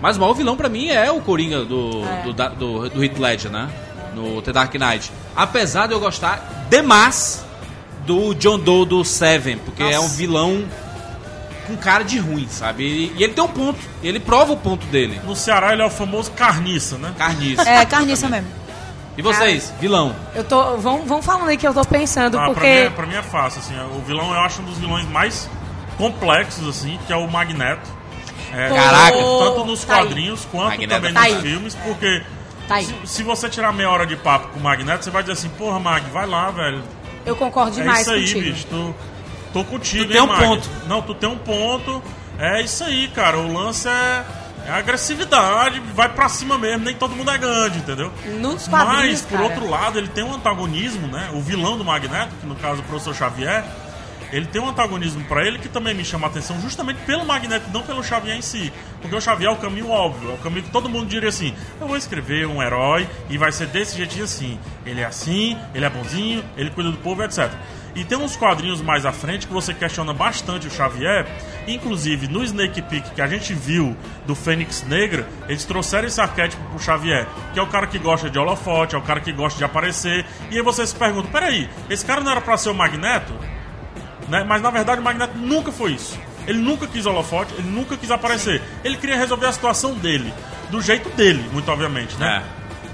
mas o maior vilão pra mim é o Coringa do, do, da- do, do Heath Ledger, né? No The Dark Knight. Apesar de eu gostar demais do John Doe do Seven, porque é um vilão com cara de ruim, sabe? E, e ele tem um ponto, ele prova o ponto dele. No Ceará ele é o famoso carniça, né? Carniça. É, carniça mesmo. E vocês, vilão? Eu tô. Vamos, vamos falando aí que eu tô pensando, Ah, pra, mim, porque. é- pra mim é fácil, assim. O vilão eu acho um dos vilões mais complexos, assim, que é o Magneto. É, Caraca. Tanto nos Tá aí. quadrinhos quanto Magneto também é nos fantástico. filmes, porque Tá aí. se, se você tirar meia hora de papo com o Magneto, você vai dizer assim, porra, Mag, vai lá, velho. Eu concordo é demais isso aí, contigo. bicho. Tô, tô contigo, Tu hein, tem um Mag? ponto. Não, tu tem um ponto. É isso aí, cara. O lance é, é agressividade, vai pra cima mesmo. Nem todo mundo é grande, entendeu? Nos quadrinhos, Mas, por cara. outro lado, ele tem um antagonismo, né? O vilão do Magneto, que no caso é o professor Xavier, ele tem um antagonismo pra ele que também me chama a atenção justamente pelo Magneto, não pelo Xavier em si. Porque o Xavier é o caminho óbvio, é o caminho que todo mundo diria assim: eu vou escrever um herói e vai ser desse jeitinho assim. Ele é assim, ele é bonzinho, ele cuida do povo, etc. E tem uns quadrinhos mais à frente que você questiona bastante o Xavier. Inclusive, no Snake Peak que a gente viu do Fênix Negra, eles trouxeram esse arquétipo pro Xavier, que é o cara que gosta de holofote, é o cara que gosta de aparecer. E aí você se pergunta: peraí, esse cara não era pra ser o Magneto? Né? Mas na verdade o Magneto nunca foi isso. Ele nunca quis holofote, ele nunca quis aparecer. Ele queria resolver a situação dele, do jeito dele, muito obviamente, né?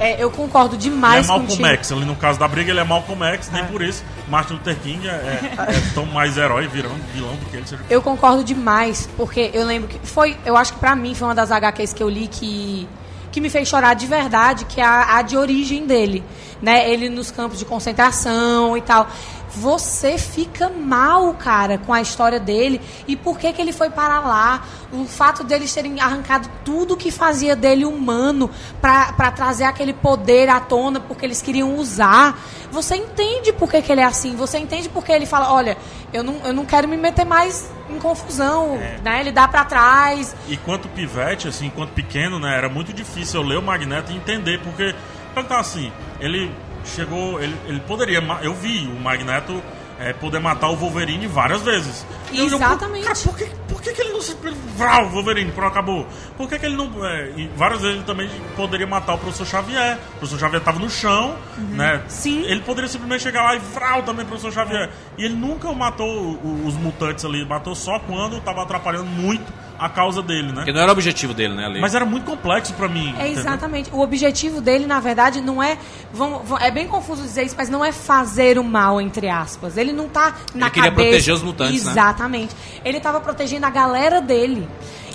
É, eu concordo Ele é demais Malcolm contigo. X, ali no caso da briga ele é Malcolm X, nem por isso Martin Luther King é, é- é tão mais herói, virão, vilão do que ele seja. Eu concordo demais, porque eu lembro que foi, eu acho que pra mim foi uma das HQs que eu li que que me fez chorar de verdade, que é a, a de origem dele, né? Ele nos campos de concentração e tal. Você fica mal, cara, com a história dele e por que que ele foi para lá? O fato deles terem arrancado tudo que fazia dele humano pra trazer aquele poder à tona porque eles queriam usar. Você entende por que, que ele é assim? Você entende por que ele fala, olha, eu não, eu não quero me meter mais em confusão, né? Ele dá pra trás. E quanto pivete, assim, enquanto pequeno, né, era muito difícil eu ler o Magneto e entender, porque, então assim, ele chegou, ele, ele poderia, eu vi o Magneto é, poder matar o Wolverine várias vezes. E eu- eu- Exatamente. cara, por que, por que, que ele não se. Vrau, Wolverine, pronto, acabou. Por que, que ele não. é, várias vezes ele também poderia matar o professor Xavier. O professor Xavier estava no chão, né? Uhum. Sim. Ele poderia simplesmente chegar lá e vrau também professor Xavier. E ele nunca matou os mutantes ali, matou só quando estava atrapalhando muito a causa dele, né? Porque não era o objetivo dele, né. Mas era muito complexo pra mim. É entendeu? exatamente. O objetivo dele, na verdade, não é. vamos- vamos- é bem confuso dizer isso, mas não é fazer o mal, entre aspas. Ele não tá na Ele queria cabeça. proteger os mutantes, né? Exatamente. Ele tava protegendo a galera dele.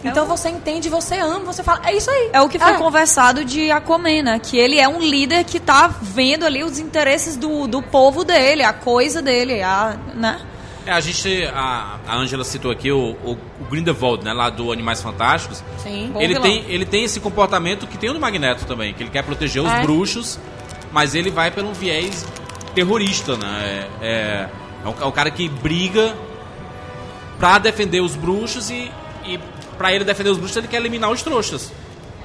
Então você entende, você ama, você fala, é isso aí. É o que foi É. conversado de Aquaman, né? Que ele é um líder que tá vendo ali os interesses do, do povo dele, a coisa dele, a, né? É, a gente. A a Angela citou aqui o, o, o Grindelwald, né? Lá do Animais Fantásticos. Sim. Bom Ele vilão. tem, ele tem esse comportamento que tem o do Magneto também, que ele quer proteger os É. bruxos, mas ele vai pelo viés terrorista, né? É, é, é, o, é o cara que briga pra defender os bruxos e, e pra ele defender os bruxos ele quer eliminar os trouxas.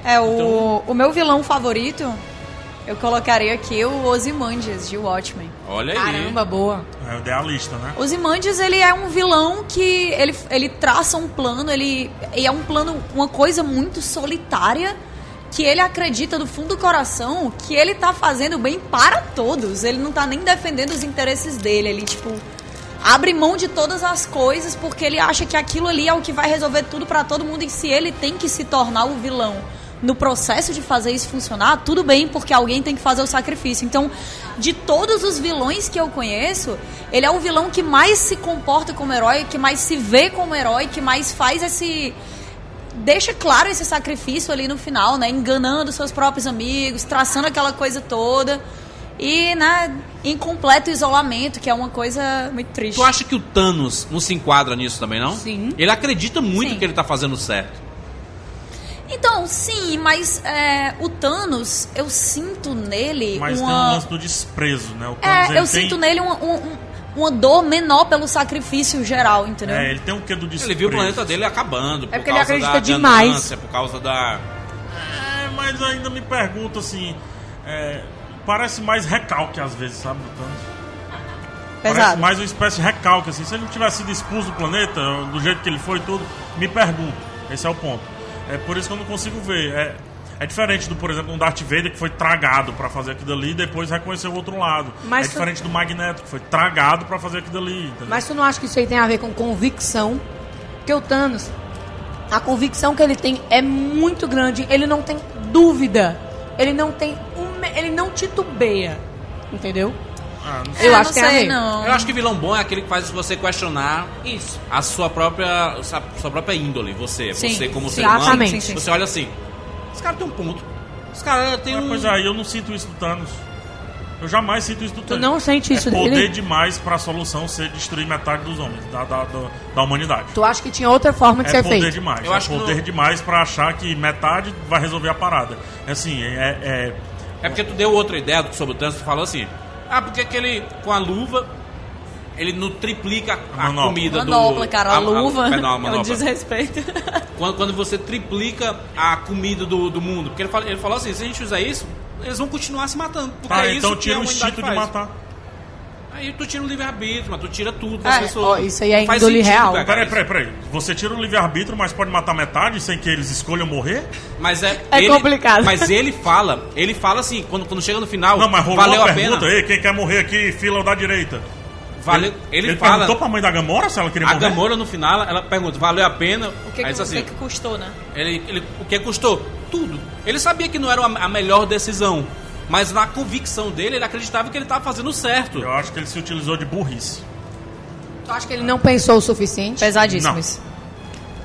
É, o, Então- o meu vilão favorito, eu colocaria aqui o Ozymandias, de Watchmen. Olha aí. Caramba, boa. É o idealista, né? Ozymandias, ele é um vilão que ele, ele traça um plano, ele e é um plano, uma coisa muito solitária, que ele acredita do fundo do coração que ele tá fazendo bem para todos. Ele não tá nem defendendo os interesses dele, ele tipo abre mão de todas as coisas porque ele acha que aquilo ali é o que vai resolver tudo para todo mundo e se ele tem que se tornar o vilão no processo de fazer isso funcionar, tudo bem, porque alguém tem que fazer o sacrifício. Então, de todos os vilões que eu conheço, ele é o vilão que mais se comporta como herói, que mais se vê como herói, que mais faz esse deixa claro esse sacrifício ali no final, né, enganando seus próprios amigos, traçando aquela coisa toda. E, né, em completo isolamento, que é uma coisa muito triste. Tu acha que o Thanos não se enquadra nisso também, não? Sim. Ele acredita muito Sim. que ele tá fazendo certo. Então, sim, mas é, o Thanos, eu sinto nele Mas tem um uma. lance do desprezo, né? O Thanos, É, eu tem- sinto nele uma, um- um- uma dor menor pelo sacrifício geral, entendeu? É, ele tem um quê do desprezo. Ele viu o planeta dele acabando por É porque ele causa acredita da demais. ganância, por causa da... É, mas ainda me pergunto assim. é, parece mais recalque às vezes, sabe? Do Thanos. Parece Pesado. mais uma espécie de recalque, assim. Se ele não tivesse sido expulso do planeta, do jeito que ele foi e tudo, me pergunto. Esse é o ponto. É por isso que eu não consigo ver. É, é diferente do, por exemplo, um Darth Vader que foi tragado pra fazer aquilo ali e depois reconheceu o outro lado. Mas é tu- diferente do Magneto, que foi tragado pra fazer aquilo ali. Entendeu? Mas tu não acha que isso aí tem a ver com convicção? Porque o Thanos, a convicção que ele tem é muito grande. Ele não tem dúvida. Ele não tem. um ele não titubeia. Entendeu? Ah, não sei. Eu É, acho não que a sei, não. Eu acho que vilão bom é aquele que faz você questionar Isso. a sua própria, a sua própria índole, você. Sim, você como sim. ser humano. Exatamente. Sim, sim, sim. Você olha assim, esse cara tem um ponto. Esse cara tem Mas, um... Pois é, eu não sinto isso do Thanos. Eu jamais sinto isso do Tu Thanos. não sente isso é poder dele? demais pra solução ser destruir metade dos homens, da, da, da, da humanidade. Tu acha que tinha outra forma de É ser poder feito? demais. Eu é acho poder não- demais pra achar que metade vai resolver a parada. É assim, é, é- É porque tu deu outra ideia sobre o Thanos, tu falou assim, ah, porque aquele com a luva ele não triplica a Manopla. comida Manopla, do... cara, a, luva. perdão, a é um manopla. desrespeito. quando, quando você triplica a comida do, do mundo. Porque ele, fala- ele falou assim, se a gente usar isso, eles vão continuar se matando. Porque Tá, é isso então que tira a o instinto de matar. Aí tu tira o livre-arbítrio, mas tu tira tudo das É, pessoas. ó, isso aí é faz índole sentido real. Peraí, peraí, peraí. Você tira o livre-arbítrio, mas pode matar metade sem que eles escolham morrer? Mas é, É ele- complicado. Mas ele fala, ele fala assim, quando, quando chega no final, Não, mas rolou valeu a a pergunta pena. aí, quem quer morrer aqui, fila da direita. Valeu, ele, ele fala. perguntou pra mãe da Gamora se ela queria A morrer? Gamora no final, ela pergunta, valeu a pena? O que, que, assim, o que que custou, né? ele, ele- o que custou? Tudo. Ele sabia que não era a a melhor decisão, mas na convicção dele, ele acreditava que ele estava fazendo certo. Eu acho que ele se utilizou de burrice. Tu acha que ele não pensou o suficiente? Pesadíssimo Não. isso.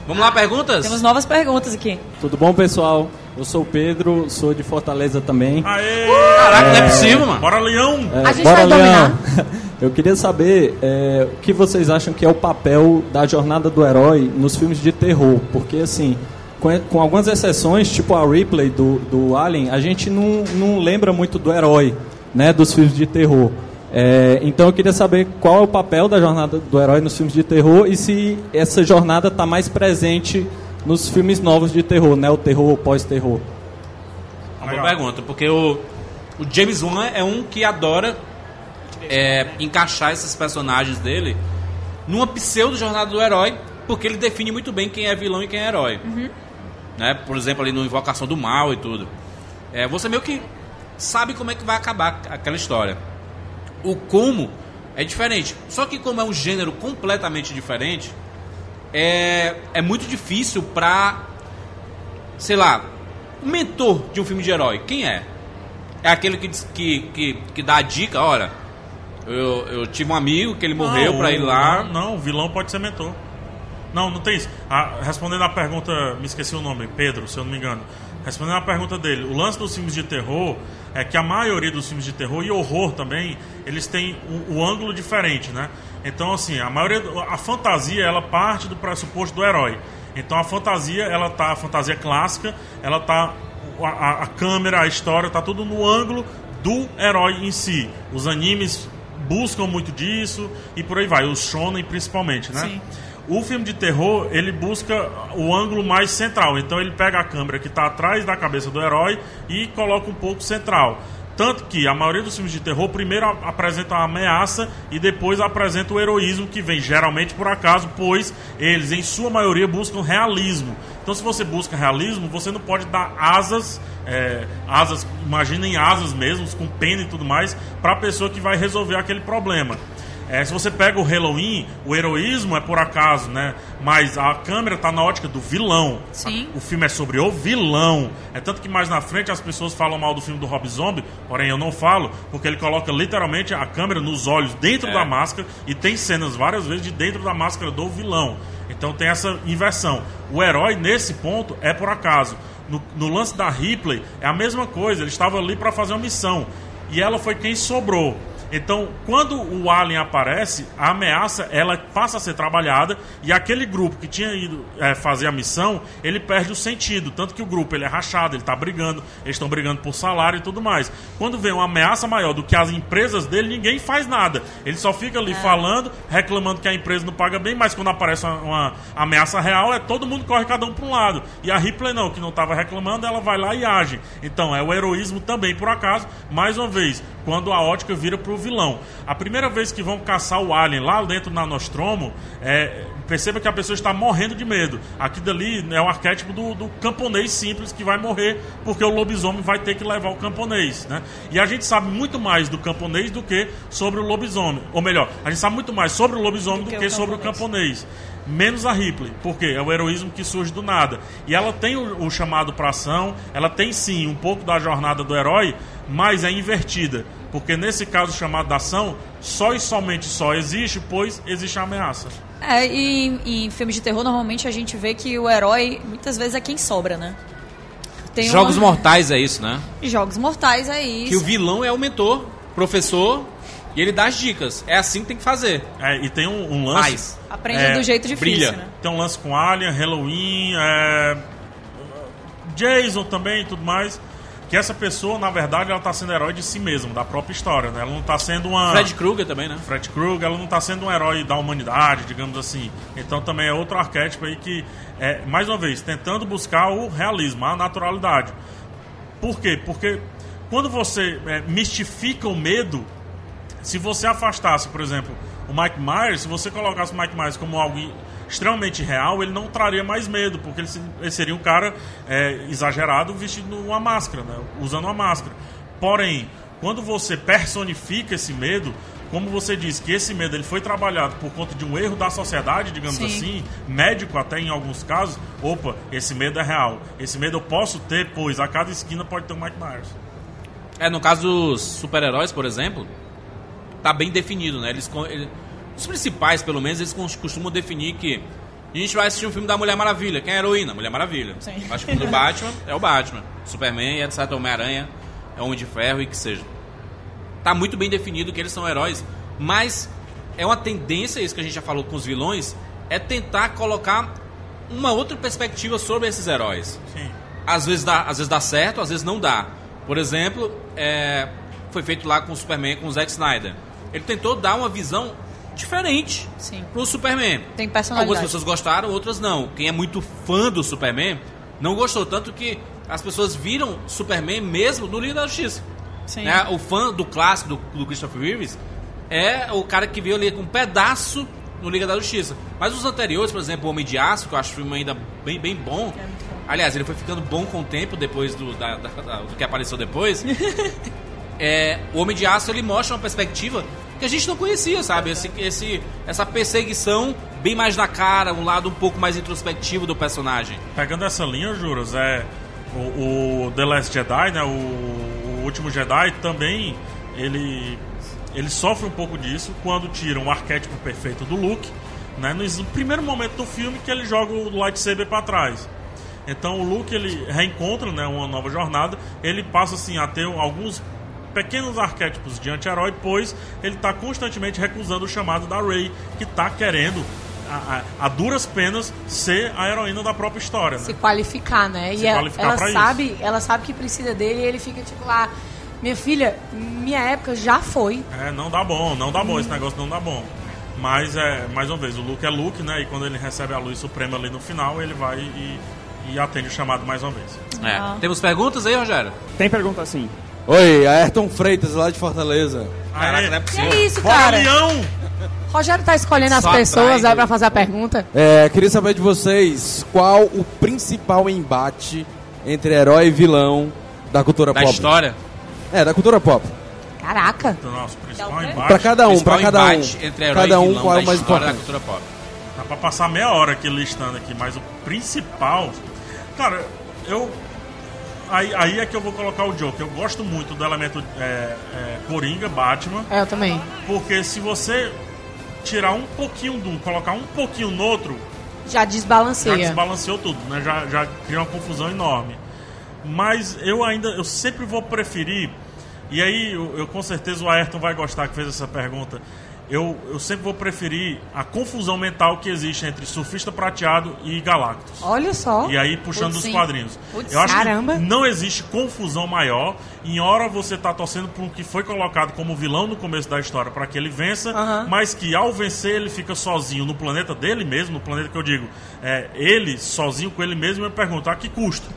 Vamos lá, perguntas? Temos novas perguntas aqui. Tudo bom, pessoal? Eu sou o Pedro, sou de Fortaleza também. Aê! Caraca, não é possível, mano. Bora, Leão! É, A gente bora, vai dominar. Leão. Eu queria saber é, o que vocês acham que é o papel da jornada do herói nos filmes de terror. Porque, assim, com, com algumas exceções, tipo a Ripley do, do Alien, a gente não, não lembra muito do herói né, dos filmes de terror. É, então eu queria saber qual é o papel da jornada do herói nos filmes de terror e se essa jornada está mais presente nos filmes novos de terror, né? O terror ou pós-terror. Uma boa pergunta, porque o, o James Wan é um que adora é, encaixar esses personagens dele numa pseudo-jornada do herói, porque ele define muito bem quem é vilão e quem é herói. Né? Por exemplo, ali no Invocação do Mal e tudo. É, você meio que sabe como é que vai acabar aquela história. O como é diferente. Só que como é um gênero completamente diferente, é, é muito difícil pra sei lá, o mentor de um filme de herói, quem é? É aquele que, diz- que, que, que dá a dica, olha, eu, eu tive um amigo que ele morreu Não, pra ir lá. Não, não, o vilão pode ser mentor. Não, não tem isso. Ah, respondendo a pergunta, me esqueci o nome, Pedro, se eu não me engano. Respondendo a pergunta dele, o lance dos filmes de terror é que a maioria dos filmes de terror e horror também, eles têm o, o ângulo diferente, né? Então, assim, a maioria, a fantasia, ela parte do pressuposto do herói. Então, a fantasia, ela tá, a fantasia clássica, ela tá, a, a- a câmera, a história, tá tudo no ângulo do herói em si. Os animes buscam muito disso e por aí vai, os shonen principalmente, né? Sim. O filme de terror, ele busca o ângulo mais central. Então ele pega a câmera que está atrás da cabeça do herói e coloca um pouco central. Tanto que a maioria dos filmes de terror primeiro apresenta a ameaça e depois apresenta o heroísmo que vem geralmente por acaso, pois eles em sua maioria buscam realismo. Então se você busca realismo, você não pode dar asas, é, asas, imaginem asas mesmo, com pena e tudo mais, para a pessoa que vai resolver aquele problema. É, se você pega o Halloween, o heroísmo é por acaso, né? Mas a câmera tá na ótica do vilão. Sim. O filme é sobre o vilão. É tanto que mais na frente as pessoas falam mal do filme do Rob Zombie, porém eu não falo, porque ele coloca literalmente a câmera nos olhos dentro É. da máscara e tem cenas várias vezes de dentro da máscara do vilão. Então tem essa inversão. O herói nesse ponto é por acaso. No, no lance da Ripley é a mesma coisa, ele estava ali para fazer uma missão e ela foi quem sobrou. Então, quando o Alien aparece, a ameaça ela passa a ser trabalhada e aquele grupo que tinha ido é, fazer a missão, ele perde o sentido. Tanto que o grupo ele é rachado, ele está brigando, eles estão brigando por salário e tudo mais. Quando vem uma ameaça maior do que as empresas dele, ninguém faz nada. Ele só fica ali falando, reclamando que a empresa não paga bem, mas quando aparece uma, uma ameaça real, é todo mundo corre cada um para um lado. E a Ripley não, que não estava reclamando, ela vai lá e age. Então, é o heroísmo também, por acaso, mais uma vez, quando a ótica vira pro vilão. A primeira vez que vão caçar o alien lá dentro na Nostromo, é, perceba que a pessoa está morrendo de medo. Aqui dali é o arquétipo do, do camponês simples que vai morrer porque o lobisomem vai ter que levar o camponês, né? E a gente sabe muito mais do camponês do que sobre o lobisomem. Ou melhor, a gente sabe muito mais sobre o lobisomem do, Do que que, o sobre o camponês. Menos a Ripley, porque é o heroísmo que surge do nada. E ela tem o, o chamado para ação, ela tem sim um pouco da jornada do herói, mas é invertida. Porque nesse caso, chamado da ação só e somente só existe, pois existe a ameaça. É, e em filmes de terror, normalmente a gente vê que o herói, muitas vezes, é quem sobra, né? Tem Jogos uma- Mortais é isso, né? Jogos Mortais é isso. Que o vilão é o mentor, professor, e ele dá as dicas. É assim que tem que fazer. É, e tem um, um lance. Faz. Aprende É, do jeito difícil, brilha. né? Tem um lance com Alien, Halloween, é, Jason também e tudo mais. Que essa pessoa, na verdade, ela tá sendo herói de si mesma, da própria história, né? Ela não tá sendo uma... Fred Krueger também, né? Fred Krueger, ela não está sendo um herói da humanidade, digamos assim. Então também é outro arquétipo aí que, é, mais uma vez, tentando buscar o realismo, a naturalidade. Por quê? Porque quando você é, mistifica o medo, se você afastasse, por exemplo, o Mike Myers, se você colocasse o Mike Myers como algo extremamente real, ele não traria mais medo, porque ele, se- ele seria um cara é, exagerado vestido uma máscara, né? usando uma máscara. Porém, quando você personifica esse medo, como você disse que esse medo ele foi trabalhado por conta de um erro da sociedade, digamos Sim. assim, médico até em alguns casos, opa, esse medo é real. Esse medo eu posso ter, pois a cada esquina pode ter um Mike Myers. É, no caso dos super-heróis, por exemplo, tá bem definido, né? Eles, os principais, pelo menos, eles costumam definir que a gente vai assistir um filme da Mulher Maravilha. Quem é a heroína? Mulher Maravilha. Sim. Acho que o do Batman é o Batman. Superman, etc. Homem-Aranha, é Homem de Ferro e que seja. Tá muito bem definido que eles são heróis, mas é uma tendência, isso que a gente já falou com os vilões, é tentar colocar uma outra perspectiva sobre esses heróis Sim. às vezes dá, às vezes dá certo, às vezes não dá. Por exemplo, é, foi feito lá com o Superman, com o Zack Snyder. Ele tentou dar uma visão diferente Sim. pro Superman. Tem personalidade. Algumas pessoas gostaram, outras não. Quem é muito fã do Superman não gostou tanto que as pessoas viram Superman mesmo no Liga da Justiça. Né? O fã do clássico do, do Christopher Reeves é o cara que viu ali com um pedaço no Liga da Justiça. Mas os anteriores, por exemplo, o Homem de Aço, que eu acho o filme ainda bem, bem bom. Aliás, ele foi ficando bom com o tempo depois do, da- da- da- do que apareceu depois. é, o Homem de Aço ele mostra uma perspectiva que a gente não conhecia, sabe? Esse, esse, essa perseguição bem mais na cara, um lado um pouco mais introspectivo do personagem. Pegando essa linha, Juras, é o, o The Last Jedi, né, o, o último Jedi também ele ele sofre um pouco disso quando tiram o arquétipo perfeito do Luke, né, no, primeiro momento do filme que ele joga o lightsaber para trás. Então o Luke ele reencontra, né, uma nova jornada, ele passa assim a ter alguns pequenos arquétipos de anti-herói, pois ele está constantemente recusando o chamado da Rey, que está querendo a, a- a duras penas ser a heroína da própria história, né? se qualificar, né? Se e ela, qualificar ela pra sabe, ela sabe que precisa dele e ele fica tipo lá, minha filha, minha época já foi. É, não dá bom, não dá bom, esse negócio não dá bom. Mas, é, mais uma vez, o Luke é Luke, né? E quando ele recebe a luz suprema ali no final, ele vai e, e atende o chamado mais uma vez. É. Temos perguntas aí, Rogério? Tem pergunta assim. Oi, Ayrton Freitas, lá de Fortaleza. Caraca, não é Que possível. é isso, Bora, cara? Leão! Rogério tá escolhendo as Só pessoas aí né? pra fazer a pergunta. É, queria saber de vocês qual o principal embate entre herói e vilão da cultura Da pop. história. É, da cultura pop. Caraca. Então, nosso principal Dá o quê? embate. Pra cada um, Principal pra cada um. embate entre herói Cada e um vilão qual é da o mais história da importante. cultura pop. Dá pra passar meia hora aqui listando aqui, mas o principal. Cara, eu. Aí, aí é que eu vou colocar o Joker. Eu gosto muito do elemento é, é, Coringa, Batman. É, eu também. Porque se você tirar um pouquinho de um, colocar um pouquinho no outro, Já já desbalanceia. desbalanceou tudo, né? Já, já cria uma confusão enorme. Mas eu ainda, eu sempre vou preferir, e aí eu, eu com certeza o Ayrton vai gostar que fez essa pergunta. Eu, eu sempre vou preferir a confusão mental que existe entre surfista prateado e Galactus. Olha só. E aí, puxando Putz, dos quadrinhos. Putz, eu acho caramba. que não existe confusão maior. Em hora você tá torcendo por um que foi colocado como vilão no começo da história para que ele vença, mas que ao vencer ele fica sozinho no planeta dele mesmo, no planeta que eu digo, é, ele sozinho com ele mesmo, eu me pergunto, a que custo?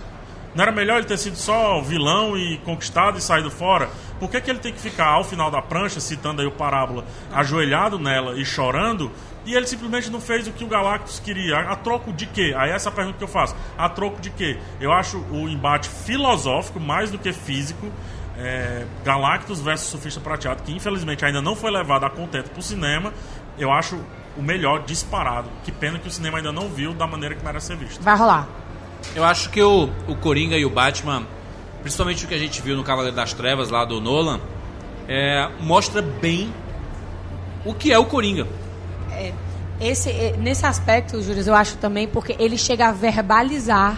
Não era melhor ele ter sido só vilão e conquistado e saído fora? Por que, que ele tem que ficar ao final da prancha, citando aí o Parábola, ajoelhado nela e chorando? E ele simplesmente não fez o que o Galactus queria. A, troco de quê? Aí essa é a pergunta que eu faço. A troco de quê? Eu acho o embate filosófico mais do que físico. É, Galactus versus Surfista Prateado, que infelizmente ainda não foi levado a contento pro cinema. Eu acho o melhor disparado. Que pena que o cinema ainda não viu da maneira que merece ser visto. Vai rolar. Eu acho que o, o Coringa e o Batman, principalmente o que a gente viu no Cavaleiro das Trevas lá do Nolan, é, mostra bem o que é o Coringa. Esse, eh, nesse aspecto, Júlio, eu acho também, porque ele chega a verbalizar.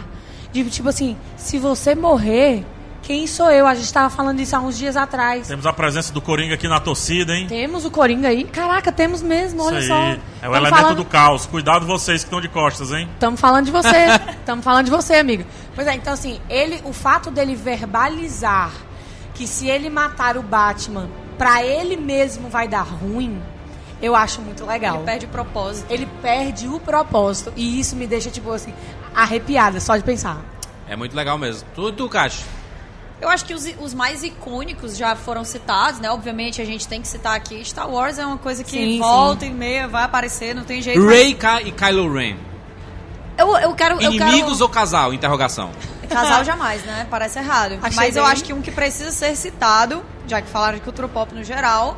De, tipo assim, se você morrer, quem sou eu? A gente tava falando isso há uns dias atrás. Temos a presença do Coringa aqui na torcida, hein? Temos o Coringa aí. Caraca, temos mesmo, olha Isso só. aí. É o Tamo elemento falando- do caos. Cuidado vocês que estão de costas, hein? Estamos falando de você. Estamos falando de você, amigo. Pois é, então assim, ele, o fato dele verbalizar que se ele matar o Batman, pra ele mesmo vai dar ruim, eu acho muito legal. Ele perde o propósito. Ele perde o propósito. E isso me deixa, tipo assim, arrepiada só de pensar. É muito legal mesmo. Tu, tu Cacho? Eu acho que os, os mais icônicos já foram citados, né? Obviamente a gente tem que citar aqui. Star Wars é uma coisa que Sim, volta e meia vai aparecer, não tem jeito. Rey Ka- e Kylo Ren. Eu, eu quero. eu Inimigos quero... ou casal? Interrogação. Casal jamais, né? Parece errado. Achei Mas eu bem. acho que um que precisa ser citado, já que falaram de cultura pop no geral,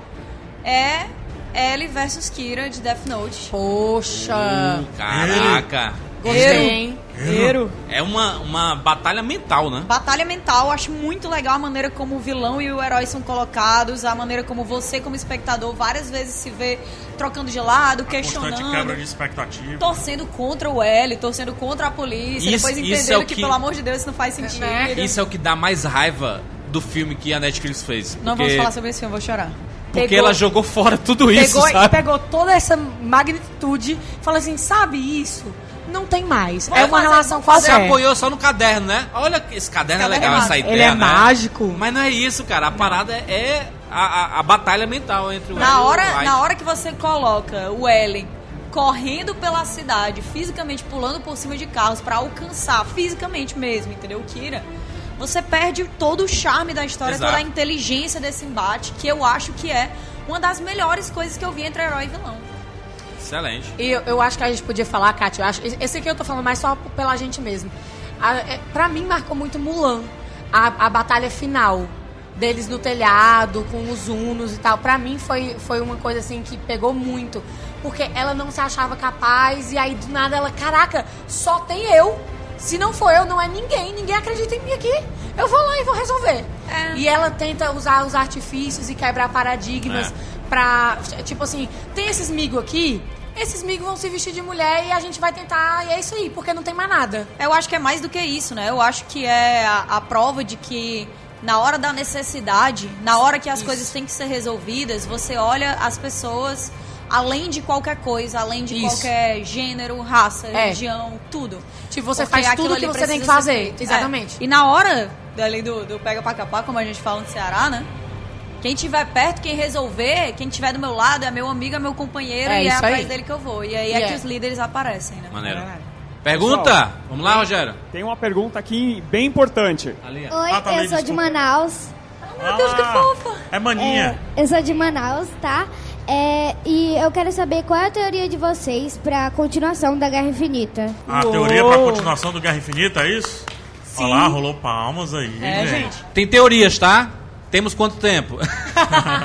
é Ellie versus Kira de Death Note. Poxa. Caraca. Gostei, hein? Ero. É uma, uma batalha mental, né? Batalha mental, eu acho muito legal a maneira como o vilão e o herói são colocados, a maneira como você, como espectador, várias vezes se vê trocando de lado, Constante quebra de questionando, expectativa. torcendo contra o L, torcendo contra a polícia, Isso- depois isso entendendo é o que, que- pelo amor de Deus, isso não faz sentido. Né? Isso é o que dá mais raiva do filme que a Netflix fez. Não porque, vamos falar sobre esse filme, vou chorar. Porque Pegou- ela jogou fora tudo isso, Pegou, e sabe? pegou toda essa magnitude falou assim, sabe isso? Não tem mais. É uma relação vamos Você apoiou só no caderno, né? Olha, esse caderno é Esse legal, caderno é essa ideia, Ele é né? mágico. Mas não é isso, cara. A parada é a, a, a batalha mental entre o Na e o hora, White. na hora que você coloca o Ellen correndo pela cidade, fisicamente pulando por cima de carros pra alcançar, fisicamente mesmo, entendeu? O Kira, você perde todo o charme da história, Exato. toda a inteligência desse embate, que eu acho que é uma das melhores coisas que eu vi entre herói e vilão. Excelente. E eu, eu acho que a gente podia falar, Kátia, eu acho, esse aqui eu tô falando mais só pela gente mesmo. A, é, pra mim marcou muito Mulan, a, a batalha final deles no telhado, com os unos e tal. Pra mim foi, foi uma coisa assim que pegou muito. Porque ela não se achava capaz e aí do nada ela, caraca, só tem eu. Se não for eu, não é ninguém. Ninguém acredita em mim aqui. Eu vou lá e vou resolver. É. E ela tenta usar os artifícios e quebrar paradigmas É. pra. Tipo assim, tem esses migos aqui, esses migos vão se vestir de mulher e a gente vai tentar. E é isso aí, porque não tem mais nada. Eu acho que é mais do que isso, né? Eu acho que é a, a prova de que na hora da necessidade, na hora que as Isso. coisas têm que ser resolvidas, você olha as pessoas além de qualquer coisa, além de Isso. qualquer gênero, raça, É. religião, tudo. Tipo, você Porque faz aquilo tudo que você tem que ser fazer. feito. Exatamente. É. E na hora dali do, do pega pra capar, como a gente fala no Ceará, né? Quem tiver perto, quem resolver, quem tiver do meu lado é meu amigo, é meu companheiro É e é atrás aí. dele que eu vou. E aí E é, é. que os líderes aparecem, né? Maneiro. Pergunta? Vamos lá, Rogério. Tem uma pergunta aqui bem importante. Ali. Oi, Ah, tá eu sou de. Manaus. Meu Deus, que fofa! É maninha. É, eu sou de Manaus, tá? É, e eu quero saber qual é a teoria de vocês pra continuação da Guerra Infinita. A teoria pra continuação do Guerra Infinita, é isso? Olha lá, rolou palmas aí, É, gente. Tem teorias, tá? Temos quanto tempo?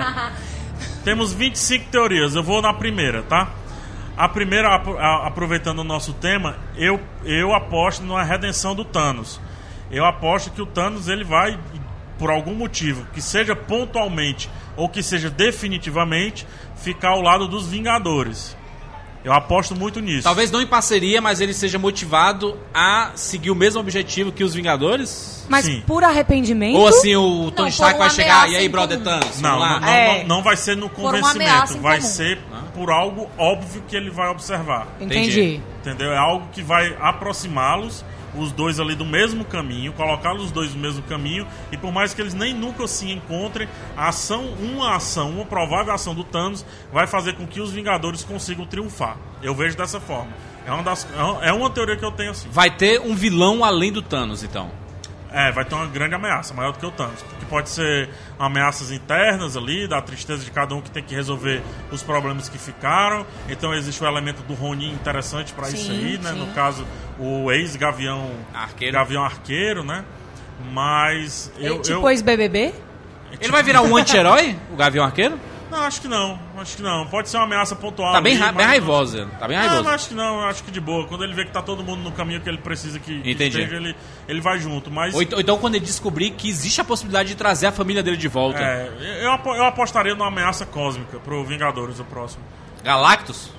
Temos 25 teorias, eu vou na primeira, tá? A primeira, aproveitando o nosso tema, eu, eu aposto na redenção do Thanos. Eu aposto que o Thanos ele vai, por algum motivo, que seja pontualmente ou que seja definitivamente, ficar ao lado dos Vingadores. Eu aposto muito nisso. Talvez não em parceria, mas ele seja motivado a seguir o mesmo objetivo que os Vingadores? Mas Sim. por arrependimento. Ou assim, o Tony Stark vai chegar, e aí, brother. Thanos? Não, não, não, É. não, não vai ser no convencimento, vai comum. ser por algo óbvio que ele vai observar. Entendi. Entendeu? É algo que vai aproximá-los, os dois ali do mesmo caminho, colocá-los os dois no mesmo caminho, e por mais que eles nem nunca se encontrem, a ação, uma ação, uma provável ação do Thanos vai fazer com que os Vingadores consigam triunfar. Eu vejo dessa forma. É uma, das, é uma- é teoria que eu tenho assim. Vai ter um vilão além do Thanos, então. É, vai ter uma grande ameaça, maior do que o Thanos. Que pode ser ameaças internas ali, da tristeza de cada um que tem que resolver os problemas que ficaram. Então existe o elemento do Ronin interessante pra isso aí, né? sim. No caso, o ex-gavião Arqueiro. Gavião Arqueiro, né? Mas eu. tipo eu ex-BBB? Ele vai virar um anti-herói, o Gavião Arqueiro? Não, acho que não. Acho que não. Pode ser uma ameaça pontual. Tá bem, ali, ra- bem ele. Tá bem Não, raivoso. mas acho que não, acho que de boa. Quando ele vê que tá todo mundo no caminho que ele precisa que, que Entendi. esteja, ele, ele vai junto. Mas Ou, então- ou então quando ele descobrir que existe a possibilidade de trazer a família dele de volta. é, eu, eu apostaria numa ameaça cósmica pro Vingadores, o próximo. Galactus?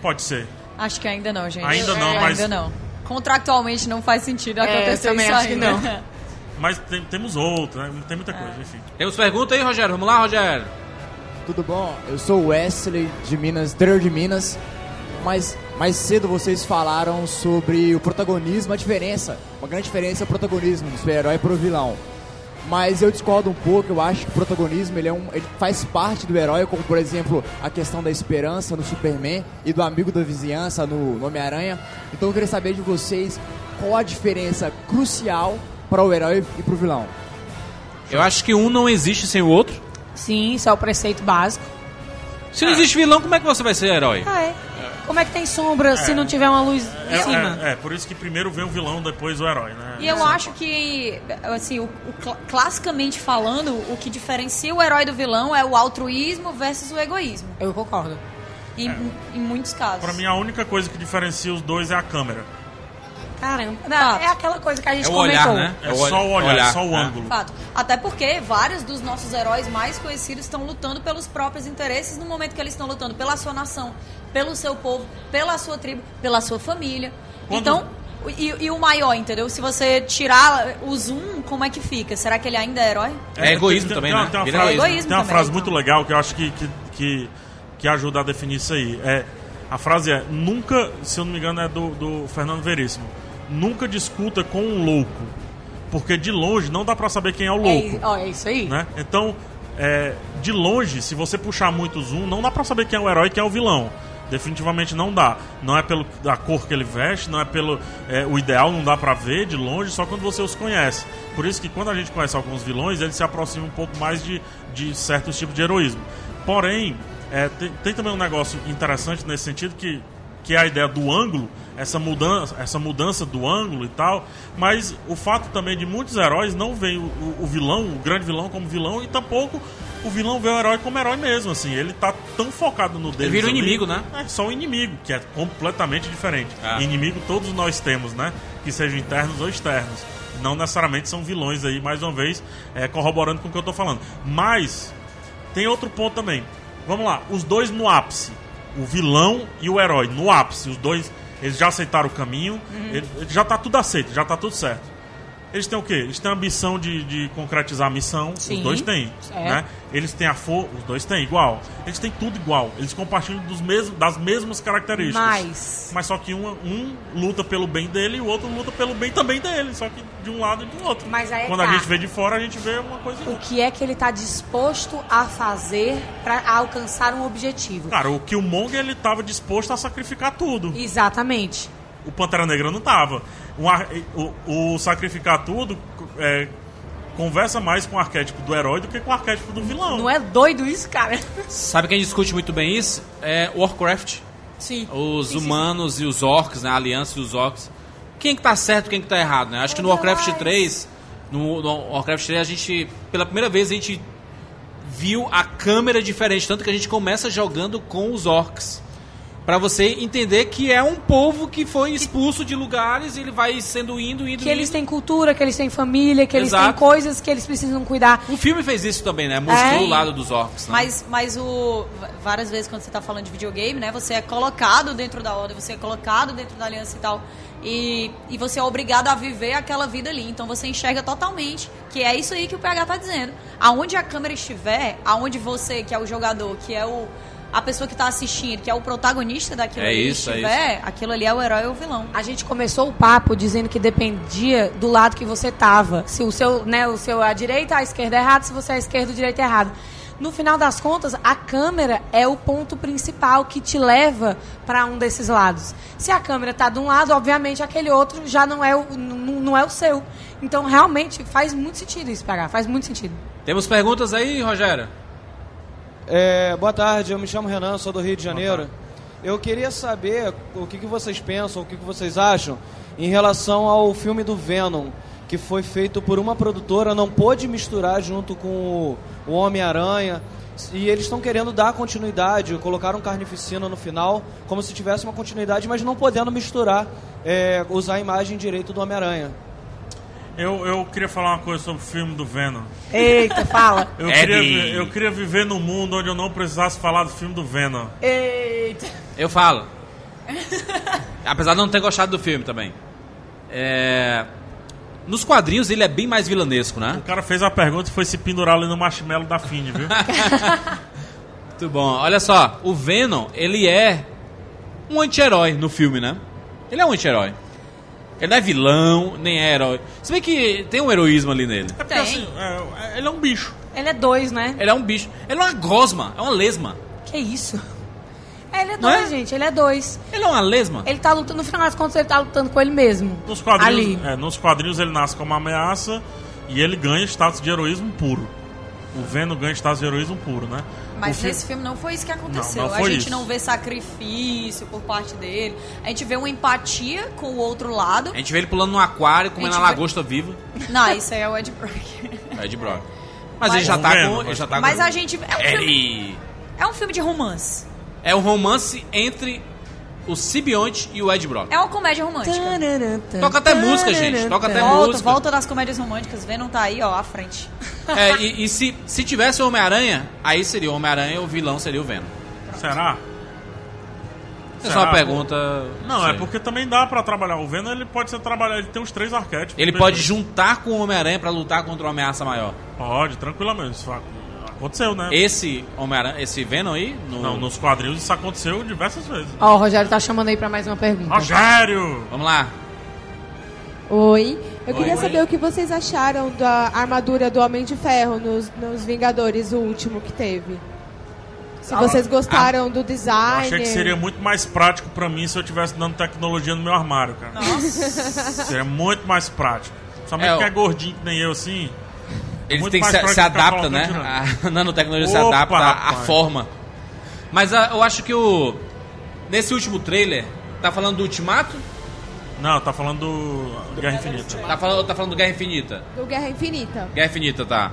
Pode ser. Acho que ainda não, gente. Ainda não, É, mas- Ainda não. Contratualmente não faz sentido É, acontecer também isso acho que ainda. não. Mas tem- temos outro, né? Tem muita coisa, enfim. Temos pergunta aí, Rogério? Vamos lá, Rogério. Tudo bom? Eu sou o Wesley de Minas, interior de Minas. Mas mais cedo vocês falaram sobre o protagonismo, a diferença. Uma grande diferença é o protagonismo do super-herói pro vilão. Mas eu discordo um pouco, eu acho que o protagonismo ele, é um, ele faz parte do herói, como por exemplo a questão da esperança no Superman e do amigo da vizinhança no, no Homem-Aranha. Então eu queria saber de vocês qual a diferença crucial para o herói e para o vilão. Eu acho que um não existe sem o outro. Sim, isso é o preceito básico. Se não existe vilão, como é que você vai ser herói? Ah, é. Como é que tem sombra se não tiver uma luz em É, cima? é, é, por isso que primeiro vem o vilão, depois o herói, né? E eu acho que, assim, o, o cla- classicamente falando, o que diferencia o herói do vilão é o altruísmo versus o egoísmo. Eu concordo. Em, em muitos casos. Pra mim, a única coisa que diferencia os dois é a câmera. Caramba. Não, é aquela coisa que a gente É o comentou. olhar, né? É só o olhar, é só o ângulo. Fato. Até porque vários dos nossos heróis mais conhecidos estão lutando pelos próprios interesses no momento que eles estão lutando pela sua nação, pelo seu povo, pela sua tribo, pela sua família. Quando- Então, e, e o maior, entendeu? Se você tirar o zoom, como é que fica? Será que ele ainda é herói? É egoísmo tem, também, tem, né? Tem uma frase, egoísmo tem uma também, frase então. muito legal que eu acho que, que, que, que ajuda a definir isso aí. É, a frase é, nunca, se eu não me engano é do, do Fernando Veríssimo, nunca discuta com um louco, porque de longe não dá pra saber quem é o louco. É, ó, é isso aí. né? Então, é, de longe, se você puxar muito zoom, não dá pra saber quem é o herói e quem é o vilão. Definitivamente não dá. Não é pelo a cor que ele veste, não é pelo é, o ideal, não dá pra ver de longe, só quando você os conhece. Por isso que quando a gente conhece alguns vilões, eles se aproximam um pouco mais de, de certos tipos de heroísmo. Porém, é, tem, tem também um negócio interessante nesse sentido que que é a ideia do ângulo, essa mudança, essa mudança do ângulo e tal, mas o fato também de muitos heróis não veem o, o- o vilão, o grande vilão como vilão e tampouco o vilão vê o herói como herói mesmo, assim, ele tá tão focado no dele. vira o inimigo, né? É só o inimigo, que é completamente diferente. Ah. Inimigo todos nós temos, né? Que sejam internos ou externos. Não necessariamente são vilões aí, mais uma vez, é, corroborando com o que eu tô falando. Mas tem outro ponto também. Vamos lá, os dois no ápice. O vilão e o herói, no ápice. Os dois, eles já aceitaram o caminho. Uhum. ele- ele já tá tudo aceito, já tá tudo certo. Eles têm o quê? Eles têm a ambição de, de concretizar a missão. Sim. Os dois têm. Certo. Né? Eles têm a força. Os dois têm, igual. Eles têm tudo igual. Eles compartilham dos mesmos, das mesmas características. Mas- Mas só que um, um luta pelo bem dele e o outro luta pelo bem também dele. Só que de um lado e do outro. Mas aí é Quando a tá. gente vê de fora, a gente vê uma coisa. O que é que ele tá disposto a fazer para alcançar um objetivo? Cara, o Killmonger ele tava disposto a sacrificar tudo. Exatamente. O Pantera Negra não tava. O, ar- o, o sacrificar tudo é, conversa mais com o arquétipo do herói do que com o arquétipo do vilão. Não é doido isso, cara? Sabe quem discute muito bem isso? É Warcraft. Sim. Os Sim, sim, humanos e os orcs, né? A aliança e os orcs. Quem que tá certo quem que tá errado, né? Acho que no Warcraft 3, no, no Warcraft 3 a gente, pela primeira vez a gente viu a câmera diferente, tanto que a gente começa jogando com os orcs. Pra você entender que é um povo que foi expulso de lugares e ele vai sendo indo, indo, Que eles indo. têm cultura, que eles têm família, que eles têm Exato. coisas que eles precisam cuidar. O filme fez isso também, né? Mostrou É. o lado dos orcs. Né? Mas, mas o, várias vezes quando você tá falando de videogame, né? Você é colocado dentro da ordem, você é colocado dentro da aliança e tal. E, e você é obrigado a viver aquela vida ali. Então você enxerga totalmente que é isso aí que o PH tá dizendo. Aonde a câmera estiver, aonde você, que é o jogador, que é o. A pessoa que tá assistindo, que é o protagonista daquilo É isso, é estiver, aquilo ali é o herói ou o vilão. A gente começou o papo dizendo que dependia do lado que você tava. Se o seu, né, o seu a direita, a esquerda é errado, se você é a esquerda, a direita é errado. No final das contas, a câmera é o ponto principal que te leva para um desses lados. Se a câmera tá de um lado, obviamente aquele outro já não é o, não é o seu. Então, realmente, faz muito sentido isso, PH. Faz muito sentido. Temos perguntas aí, Rogério? É, boa tarde, eu me chamo Renan, sou do Rio de Janeiro. Eu queria saber o que, que vocês pensam, o que, que vocês acham em relação ao filme do Venom, que foi feito por uma produtora, não pôde misturar junto com o, Homem-Aranha. E eles estão querendo dar continuidade, colocaram carnificina no final, como se tivesse uma continuidade, mas não podendo misturar, é, usar a imagem direito do Homem-Aranha. Eu, eu queria falar uma coisa sobre o filme do Venom. Eita, fala. Eu queria, eu queria viver num mundo onde eu não precisasse falar do filme do Venom. Eita. Eu falo. Apesar de não ter gostado do filme também. É, Nos quadrinhos ele é bem mais vilanesco, né? O cara fez a pergunta e foi se pendurar ali no marshmallow da Fini, viu? Muito bom. Olha só, o Venom, ele é um anti-herói no filme, né? Ele é um anti-herói. Ele não é vilão, nem é herói. Se bem que tem um heroísmo ali nele. É porque assim, é, é- ele é um bicho. Ele é dois, né? Ele é um bicho. Ele é uma gosma, é uma lesma. Que isso? É, ele é Não dois, é? gente. Ele é dois. Ele é uma lesma? Ele tá lutando, no final das contas, ele tá lutando com ele mesmo. Nos quadrinhos, Ali. é, nos quadrinhos ele nasce como uma ameaça e ele ganha status de heroísmo puro. O Venom ganha status de heroísmo puro, né? Mas O fi- nesse filme não foi isso que aconteceu. Não, não a gente isso. não vê sacrifício por parte dele. A gente vê uma empatia com o outro lado. A gente vê ele pulando no aquário, comendo A a gente vê- lagosta viva. Não, isso aí é o Ed Brock. É de Brock. Mas, Mas- ele já tá Venom, com. Ele já tá Mas com... a gente. É um, filme, é um filme de romance. É um romance entre o Sibionte e o Ed Brock. É uma comédia romântica. Toca até música, gente. Toca até volta, música. volta das comédias românticas. Venom tá aí, ó, à frente. É, e, e se, se tivesse o Homem-Aranha, aí seria o Homem-Aranha e o vilão seria o Venom. Será? É só uma pergunta. Não, sei. é porque também dá pra trabalhar. O Venom ele pode ser trabalhado, ele tem os três arquétipos. Ele pode juntar com o Homem-Aranha pra lutar contra uma ameaça maior. Pode, tranquilamente. Aconteceu, né? Esse Homem-Aranha, esse Venom aí? No... Não, nos quadrinhos isso aconteceu diversas vezes. Ó, o Rogério tá chamando aí pra mais uma pergunta. Rogério! Vamos lá. Oi. Eu Oi. queria saber o que vocês acharam da armadura do Homem de Ferro nos, nos Vingadores, o último que teve. Se Ah, vocês gostaram do Eu design. achei que seria muito mais prático pra mim se eu tivesse dando tecnologia no meu armário, cara. Nossa. Seria muito mais prático. Somente É, que é gordinho que nem eu, assim. Ele muito tem que mais se, se adapta, né? A nanotecnologia se Opa, adapta à forma. Mas ah, eu acho que o. Nesse último trailer, tá falando do Ultimato? Não, tá falando do Guerra Infinita. Tá falando, tá falando do Guerra Infinita. Do Guerra Infinita. Guerra Infinita, tá.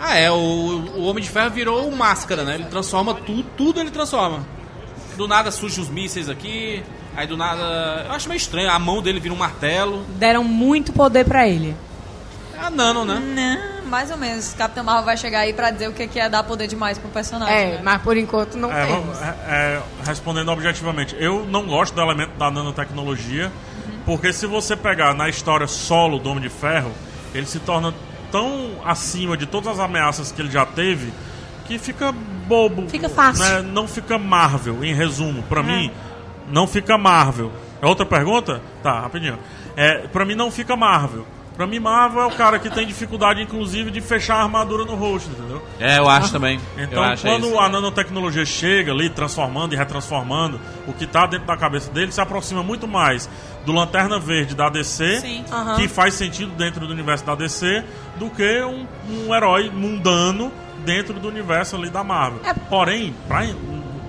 Ah, é, o, o Homem de Ferro virou o máscara, né? Ele transforma tudo, tudo ele transforma. Do nada surge os mísseis aqui, aí do nada. Eu acho meio estranho, a mão dele vira um martelo. Deram muito poder pra ele. É a Nano, né? Não, mais ou menos. Capitão Marvel vai chegar aí pra dizer o que que é dar poder demais pro personagem. É, né? mas por enquanto não É, temos. vamos- é, é, respondendo objetivamente, eu não gosto do elemento da nanotecnologia, porque se você pegar na história solo do Homem de Ferro, ele se torna tão acima de todas as ameaças que ele já teve que fica bobo. Fica fácil. né? Não fica Marvel, em resumo. Pra mim, não fica Marvel. É outra pergunta? Tá, rapidinho. É, pra mim não fica Marvel. Pra mim, Marvel é o cara que tem dificuldade, inclusive, de fechar a armadura no rosto, entendeu? É, eu acho também. Então, acho quando isso. a nanotecnologia chega ali, transformando e retransformando, o que está dentro da cabeça dele se aproxima muito mais do Lanterna Verde da DC, Sim. Aham. que faz sentido dentro do universo da DC, do que um, um herói mundano dentro do universo ali da Marvel. É. Porém, pra,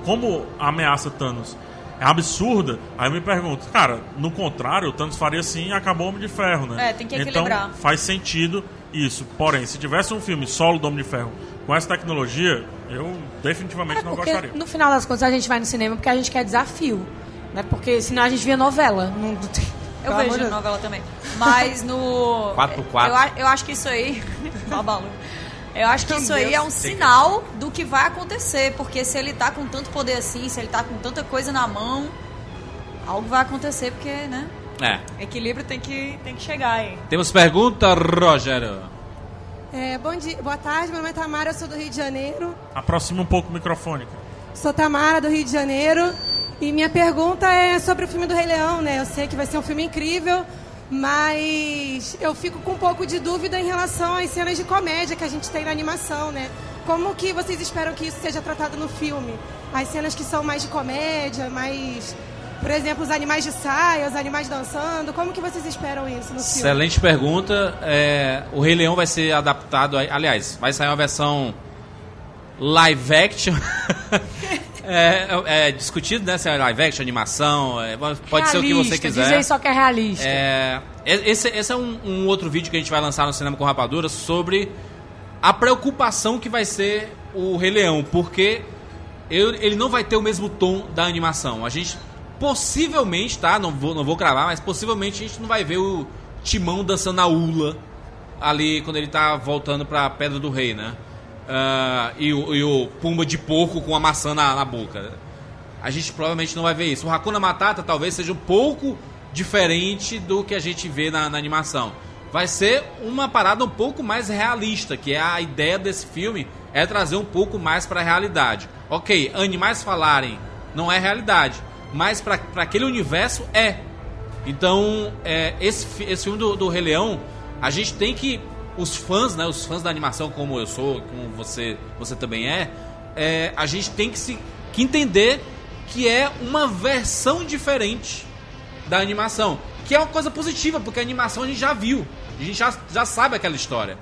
como a ameaça Thanos é absurda, aí eu me pergunto, cara, no contrário, o Thanos faria assim e acabou o Homem de Ferro, né? É, tem que então, equilibrar. faz sentido isso. Porém, se tivesse um filme solo do Homem de Ferro com essa tecnologia, eu definitivamente não É Porque gostaria. no final das contas a gente vai no cinema porque a gente quer desafio. Né? Porque senão a gente via novela. Não, Eu Pelo vejo novela também. Mas no. 4x4. Eu, eu acho que isso aí. Babalu. Eu acho que isso aí é um sinal do que vai acontecer. Porque se ele tá com tanto poder assim, se ele tá com tanta coisa na mão, algo vai acontecer, porque, né? É. Equilíbrio tem que, tem que chegar aí. Temos pergunta, Rogério. É, bom dia, boa tarde, meu nome é Tamara, eu sou do Rio de Janeiro. Aproxima um pouco o microfone. Sou Tamara, do Rio de Janeiro. E minha pergunta é sobre o filme do Rei Leão, né? Eu sei que vai ser um filme incrível, mas eu fico com um pouco de dúvida em relação às cenas de comédia que a gente tem na animação, né? Como que vocês esperam que isso seja tratado no filme? As cenas que são mais de comédia, mais... Por exemplo, os animais de saia, os animais dançando. Como que vocês esperam isso no filme? Excelente pergunta. É, o Rei Leão vai ser adaptado. a- Aliás, vai sair uma versão live action. é, é discutido, né? Se é live action, animação. é, pode ser o que você Realista, quiser. Dizer só que é realista. É, esse, esse é um, um outro vídeo que a gente vai lançar no Cinema com Rapadura sobre a preocupação que vai ser o Rei Leão, porque eu- ele não vai ter o mesmo tom da animação. A gente possivelmente, tá? Não vou, não vou cravar, mas possivelmente a gente não vai ver o Timão dançando a ula ali quando ele tá voltando pra Pedra do Rei, né? Ah, e, o, e o Pumba de porco com a maçã na, na boca. A gente provavelmente não vai ver isso. O Hakuna Matata talvez seja um pouco diferente do que a gente vê na, na animação. Vai ser uma parada um pouco mais realista, que é a ideia desse filme, é trazer um pouco mais para a realidade. Ok, animais falarem não é realidade, mas para aquele universo é. Então, é, esse, esse filme do, do Rei Leão, a gente tem que. Os fãs, né? Os fãs da animação, como eu sou, como você, você também é, é, a gente tem que, se, que entender que é uma versão diferente da animação. Que é uma coisa positiva, porque a animação a gente já viu. A gente já, já sabe aquela história.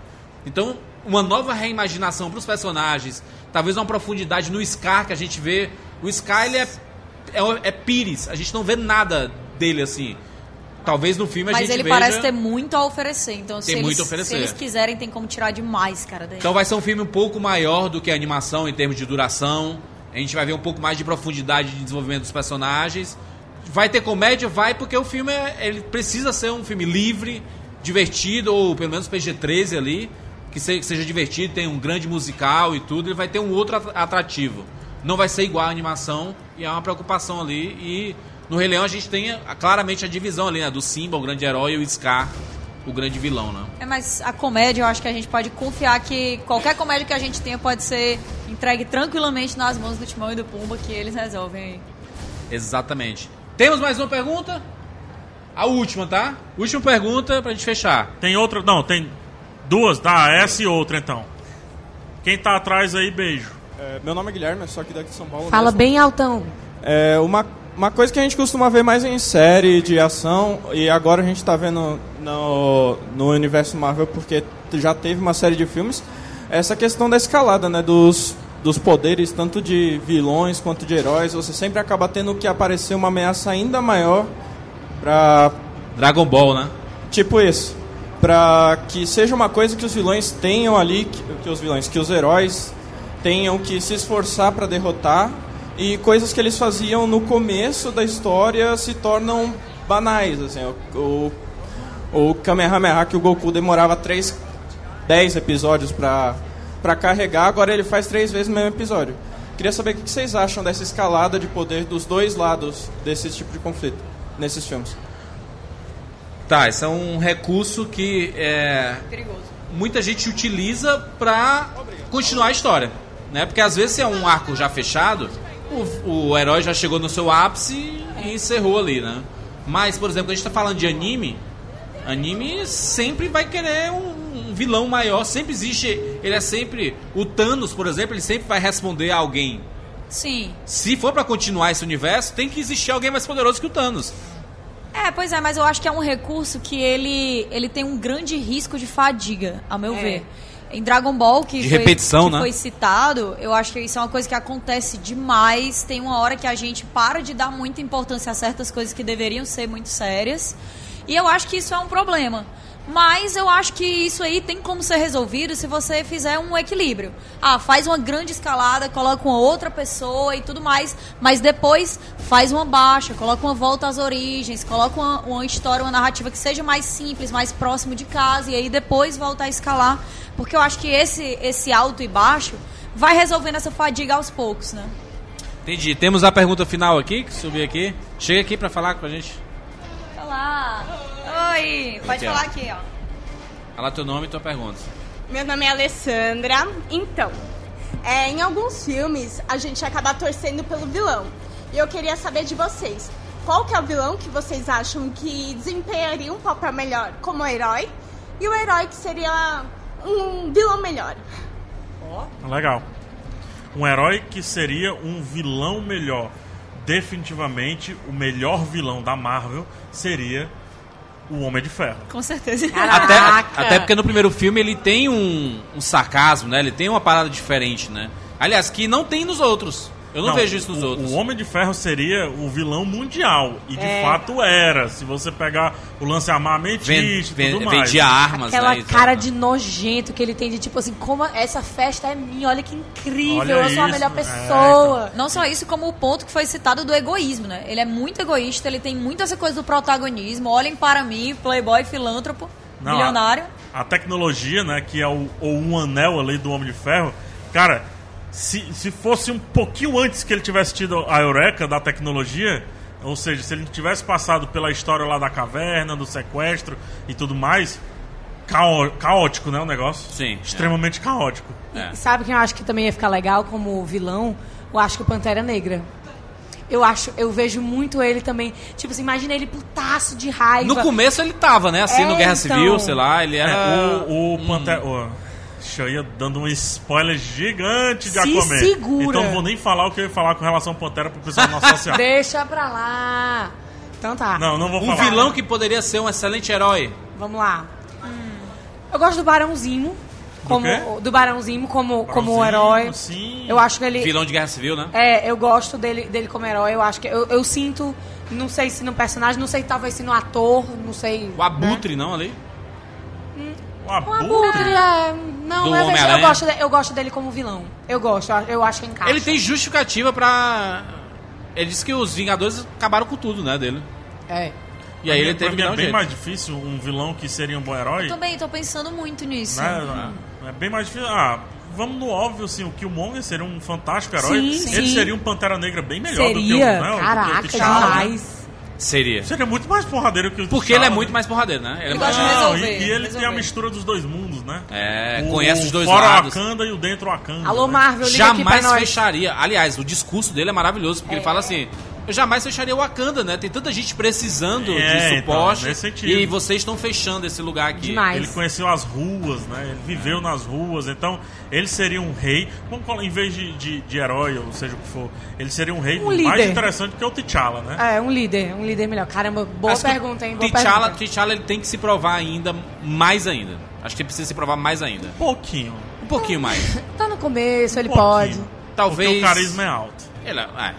Então, uma nova reimaginação para os personagens, talvez uma profundidade no Scar que a gente vê. O Scar ele é, é, é Pires, a gente não vê nada dele assim. Talvez no filme a Mas gente ele veja... parece ter muito a oferecer. Então, se eles, a oferecer. se eles quiserem, tem como tirar demais, cara, daí. Então vai ser um filme um pouco maior do que a animação em termos de duração. A gente vai ver um pouco mais de profundidade de desenvolvimento dos personagens. Vai ter comédia? Vai, porque o filme é- ele precisa ser um filme livre, divertido, ou pelo menos PG-13 ali, que se- que seja divertido, tem um grande musical e tudo, ele vai ter um outro at- atrativo. Não vai ser igual a animação, e é uma preocupação ali. E no Rei Leão a gente tem claramente a divisão ali, né, do Simba, o grande herói, e o Scar, o grande vilão, né? É, mas a comédia, eu acho que a gente pode confiar que qualquer comédia que a gente tenha pode ser entregue tranquilamente nas mãos do Timão e do Pumba, que eles resolvem aí. Exatamente. Temos mais uma pergunta? A última, tá? Última pergunta pra gente fechar. Tem outra? Não, tem duas. Dá essa e outra então. Quem tá atrás aí, beijo. É, meu nome é Guilherme, sou aqui daqui de São Paulo. Fala mesmo. bem altão. É, uma, uma coisa que a gente costuma ver mais em série de ação, e agora a gente está vendo no, no universo Marvel, porque já teve uma série de filmes, é essa questão da escalada, né? Dos, dos poderes, tanto de vilões quanto de heróis. Você sempre acaba tendo que aparecer uma ameaça ainda maior pra. Dragon Ball, né? Tipo isso. Pra que seja uma coisa que os vilões tenham ali, que, que os vilões, que os heróis tenham que se esforçar para derrotar e coisas que eles faziam no começo da história se tornam banais, assim, o, o, o Kamehameha que o Goku demorava 3, 10 episódios para para carregar, agora ele faz três vezes no mesmo episódio. Queria saber o que vocês acham dessa escalada de poder dos dois lados desse tipo de conflito nesses filmes. Tá, esse é um recurso que é, muita gente utiliza pra continuar a história. Né? Porque às vezes se é um arco já fechado, o, o herói já chegou no seu ápice e encerrou ali, né? Mas, por exemplo, quando a gente tá falando de anime, anime sempre vai querer um, um vilão maior, sempre existe, ele é sempre o Thanos, por exemplo, ele sempre vai responder a alguém. Sim. Se for pra continuar esse universo, tem que existir alguém mais poderoso que o Thanos. É, pois é, mas eu acho que é um recurso que ele, ele tem um grande risco de fadiga, a meu É. ver. Em Dragon Ball, que, De foi, repetição, que né? foi citado, eu acho que isso é uma coisa que acontece demais. Tem uma hora que a gente para de dar muita importância a certas coisas que deveriam ser muito sérias. E eu acho que isso é um problema. Mas eu acho que isso aí tem como ser resolvido se você fizer um equilíbrio. Ah, faz uma grande escalada, coloca uma outra pessoa e tudo mais, mas depois faz uma baixa, coloca uma volta às origens, coloca uma, uma história, uma narrativa que seja mais simples, mais próximo de casa, e aí depois volta a escalar. Porque eu acho que esse, esse alto e baixo vai resolvendo essa fadiga aos poucos, né? Entendi. Temos a pergunta final aqui, que subiu aqui. Chega aqui pra falar com a gente. Olá! Oi! Pode ó. falar aqui, ó. Fala teu nome e tua pergunta. Meu nome é Alessandra. Então, é, em alguns filmes a gente acaba torcendo pelo vilão. E eu queria saber de vocês. Qual que é o vilão que vocês acham que desempenharia um papel melhor como herói? E o herói que seria um vilão melhor? Legal. Um herói que seria um vilão melhor. Definitivamente, o melhor vilão da Marvel seria o Homem de Ferro. Com certeza. Até, até porque no primeiro filme ele tem um, um sarcasmo, né? Ele tem uma parada diferente, né? Aliás, que não tem nos outros. Eu não, vejo isso nos o, outros. O Homem de Ferro seria o vilão mundial. E de É. fato era. Se você pegar o lance armamentista e tudo mais. vendia armas, Aquela né? cara de nojento que ele tem de tipo assim, como essa festa é minha, olha que incrível, Olha eu sou a isso, melhor é, pessoa. Não só isso, como o ponto que foi citado do egoísmo, né? Ele é muito egoísta, ele tem muito essa coisa do protagonismo. Olhem para mim, playboy, filântropo, Não, milionário. A, a tecnologia, né, que é o, o um anel ali do Homem de Ferro, cara, se, se fosse um pouquinho antes que ele tivesse tido a eureka da tecnologia, ou seja, se ele tivesse passado pela história lá da caverna, do sequestro e tudo mais, cao- caótico, né, o negócio? Sim. Extremamente caótico. E sabe quem eu acho que também ia ficar legal como vilão? Eu acho que o Pantera Negra. Eu acho, eu vejo muito ele também. Tipo assim, imagina ele putaço de raiva. No começo ele tava, né? Assim, É, no Guerra então. Civil, sei lá, ele era. É, o, o Pantera. o- Ixi, Eu ia dando um spoiler gigante de Se Aquaman. segura. Então não vou nem falar o que eu ia falar com relação ao Pantera pro pessoal não associar. Deixa pra lá. Então tá. Não, não vou Um falar. vilão que poderia ser um excelente herói. Vamos lá. Eu gosto do Barão Zimo. Como, quê? do Barão Zimo como, como herói. Sim. Eu acho que ele. Vilão de Guerra Civil, né? É, eu gosto dele, dele como herói. Eu acho que. Eu, eu sinto. Não sei se no personagem, não sei talvez se no ator, não sei. O Abutre, não, ali? O O Abutre, é. Não, Do eu, vejo- eu, Homem-Aranha. gosto de- eu gosto dele como vilão. Eu gosto, eu- eu acho que encaixa. Ele tem justificativa pra. Ele disse que os Vingadores acabaram com tudo, né, dele. É. E aí ele Pra teve mim que é um bem jeito. mais difícil um vilão que seria um bom herói. Eu também tô pensando muito nisso. Né? É bem mais difícil. Ah, vamos no óbvio, assim, o Killmonger seria um fantástico herói. Sim, Ele sim. seria um Pantera Negra bem melhor do que o, Seria? né, o- do que o Caraca, T'Challa, né? Seria. Seria muito mais porradeiro que o Porque ele é muito mais porradeiro, né? Ele é de mais- resolver, e, e ele tem a mistura dos dois mundos, né? É, O- conhece os dois fora lados. Wakanda e o dentro Wakanda. Alô, né? Marvel, liga aqui pra Jamais nós. fecharia. Aliás, o discurso dele é maravilhoso, porque ele fala assim: eu jamais fecharia o Wakanda, né? Tem tanta gente precisando É, de então, suporte. nesse sentido. e vocês estão fechando esse lugar aqui. Ele conheceu as ruas, né? Ele viveu nas ruas, então ele seria um rei. Vamos colo- em vez de, de, de herói, ou seja o que for, ele seria um rei Um mais líder. interessante que o T'Challa, né? É, um líder, um líder melhor. Caramba, boa Acho que pergunta, hein? Boa T'Challa, pergunta. T'Challa ele tem que se provar ainda, mais ainda. Acho que ele precisa se provar mais ainda. Um pouquinho. Um pouquinho mais. Tá no começo, ele Um pouquinho. pode. Talvez. Porque o carisma é alto. Ele é, é.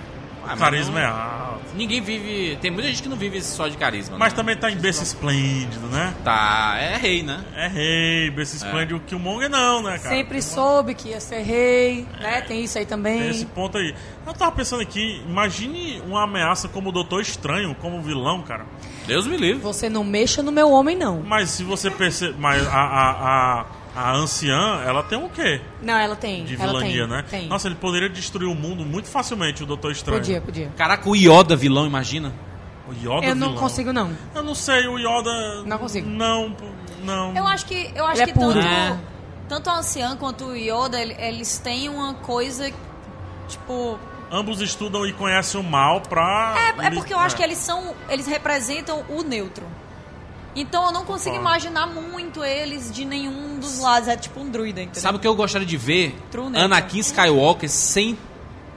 Ah, carisma não- é alto. Ninguém vive. Tem muita gente que não vive só de carisma. Mas né? também tá em berço esplêndido, né? Tá, é rei, né? É rei, berço esplêndido. O Killmonger não, né, cara? Sempre soube que ia ser rei, né? Tem isso aí também. Tem esse ponto aí. Eu tava pensando aqui, imagine uma ameaça como o Doutor Estranho, como vilão, cara. Deus me livre. Você não mexa no meu homem, não. Mas se você perceber. Mas a, a, a, a anciã, ela tem o quê? Não, ela tem. De ela vilania, tem, né? Tem. Nossa, ele poderia destruir o mundo muito facilmente, o Doutor Estranho. Podia, podia. Caraca, o Yoda vilão, imagina. O Yoda Eu não vilão. consigo, não. Eu não sei, o Yoda. Não consigo. Não, não. Eu acho que, eu acho Ele que é puro. tanto, É. tanto a anciã quanto o Yoda, ele- eles têm uma coisa, tipo... Ambos estudam e conhecem o mal pra. É, é porque eu acho é. que eles são. Eles representam o neutro. Então eu não consigo imaginar muito eles de nenhum dos lados. É tipo um druida, entendeu? Sabe o que eu gostaria de ver? True Neutral. Anakin Skywalker sem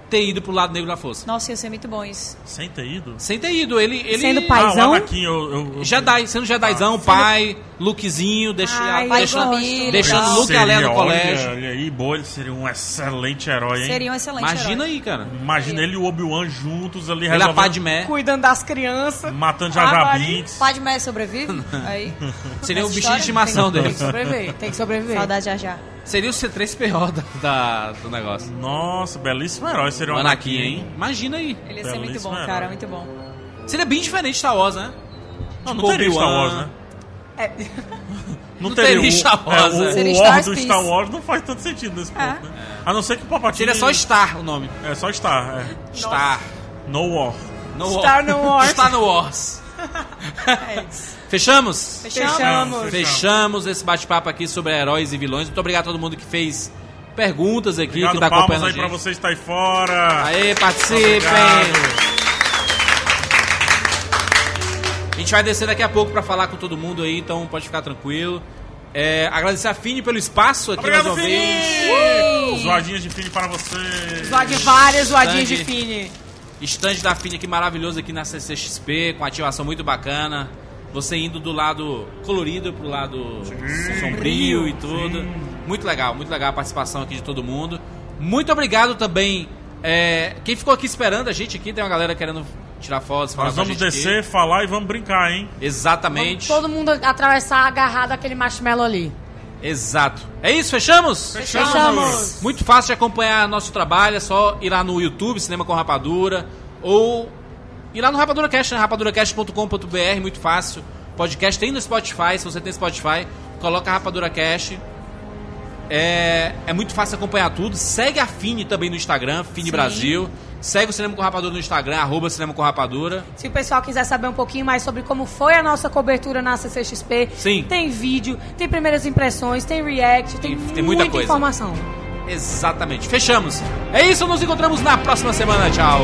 ter ido pro lado negro da força. Nossa, ia ser muito bom isso. Sem ter ido? Sem ter ido. Ele. ele... Sendo Ah, paizão? Anakin, eu. eu, eu Jedi, sendo Jedizão, pai, Lukezinho, deixa, Ai, deixando, de família. deixando Luke Seria, Alé no colégio. Olha aí, boa, ele seria um excelente herói, hein? Seria um excelente Imagina herói. aí, cara. Imagina ele e o Obi-Wan juntos ali Ele a resolvendo, Padmé. Cuidando das crianças. matando Ah, Maria. Binks. Padmé sobrevive? Aí. Seria o Essa bichinho de estimação Tem dele. que sobreviver, tem que sobreviver. Saudade já já. Seria o C3PO da, da- do negócio. Nossa, belíssimo herói seria O o Anakin, hein? Imagina aí. Ele ia ser muito bom, herói. cara, muito bom. Seria bem diferente de Star Wars, né? Não, Tipo não teria Star. Wars, né? É. Não, Não teria. teria o, Star Wars, é, né? o, Seria o Star War do. Star Wars não faz tanto sentido nesse ponto, É. né? A não ser que o Palpatine... Seria só Star o nome. É, só Star, é. Star. No War. No Star no Wars. Star no Wars. É isso. Fechamos? Fechamos. Fechamos esse bate-papo aqui sobre heróis e vilões. Muito obrigado a todo mundo que fez perguntas aqui, Obrigado, que tá acompanhando a aí pra gente. vocês que tá aí fora. Aê, participem! Obrigado. A gente vai descer daqui a pouco pra falar com todo mundo aí, então pode ficar tranquilo. É, agradecer a Fini pelo espaço aqui Obrigado, mais uma Fini! vez. Zoadinhas de Fini para vocês. Zoar de várias zoadinhas de. Fini. Estande da Fini aqui maravilhoso aqui na CCXP, com ativação muito bacana. Você indo do lado colorido pro lado sombrio e tudo. Muito legal, muito legal a participação aqui de todo mundo. Muito obrigado também. é, quem ficou aqui esperando a gente aqui, tem uma galera querendo tirar fotos, falar Nós com a vamos gente descer, aqui. falar e vamos brincar, hein? Exatamente. Todo mundo atravessar agarrado aquele marshmallow ali. Exato. É isso, fechamos? Fechamos. Fechamos. Muito fácil de acompanhar nosso trabalho, é só ir lá no YouTube, Cinema com Rapadura, ou ir lá no Rapadura Cast, né? rapaduracast.com.br, muito fácil. Podcast tem no Spotify, se você tem Spotify, coloca Rapadura Cast. É, é muito fácil acompanhar tudo. Segue a Fini também no Instagram, Fini Sim. Brasil. Segue o Cinema com Rapadura no Instagram, arroba Cinema com Rapadura. Se o pessoal quiser saber um pouquinho mais sobre como foi a nossa cobertura na CCXP, Sim. tem vídeo, tem primeiras impressões, tem react, tem, tem muita coisa. informação. Exatamente. Fechamos. É isso, nos encontramos na próxima semana. Tchau.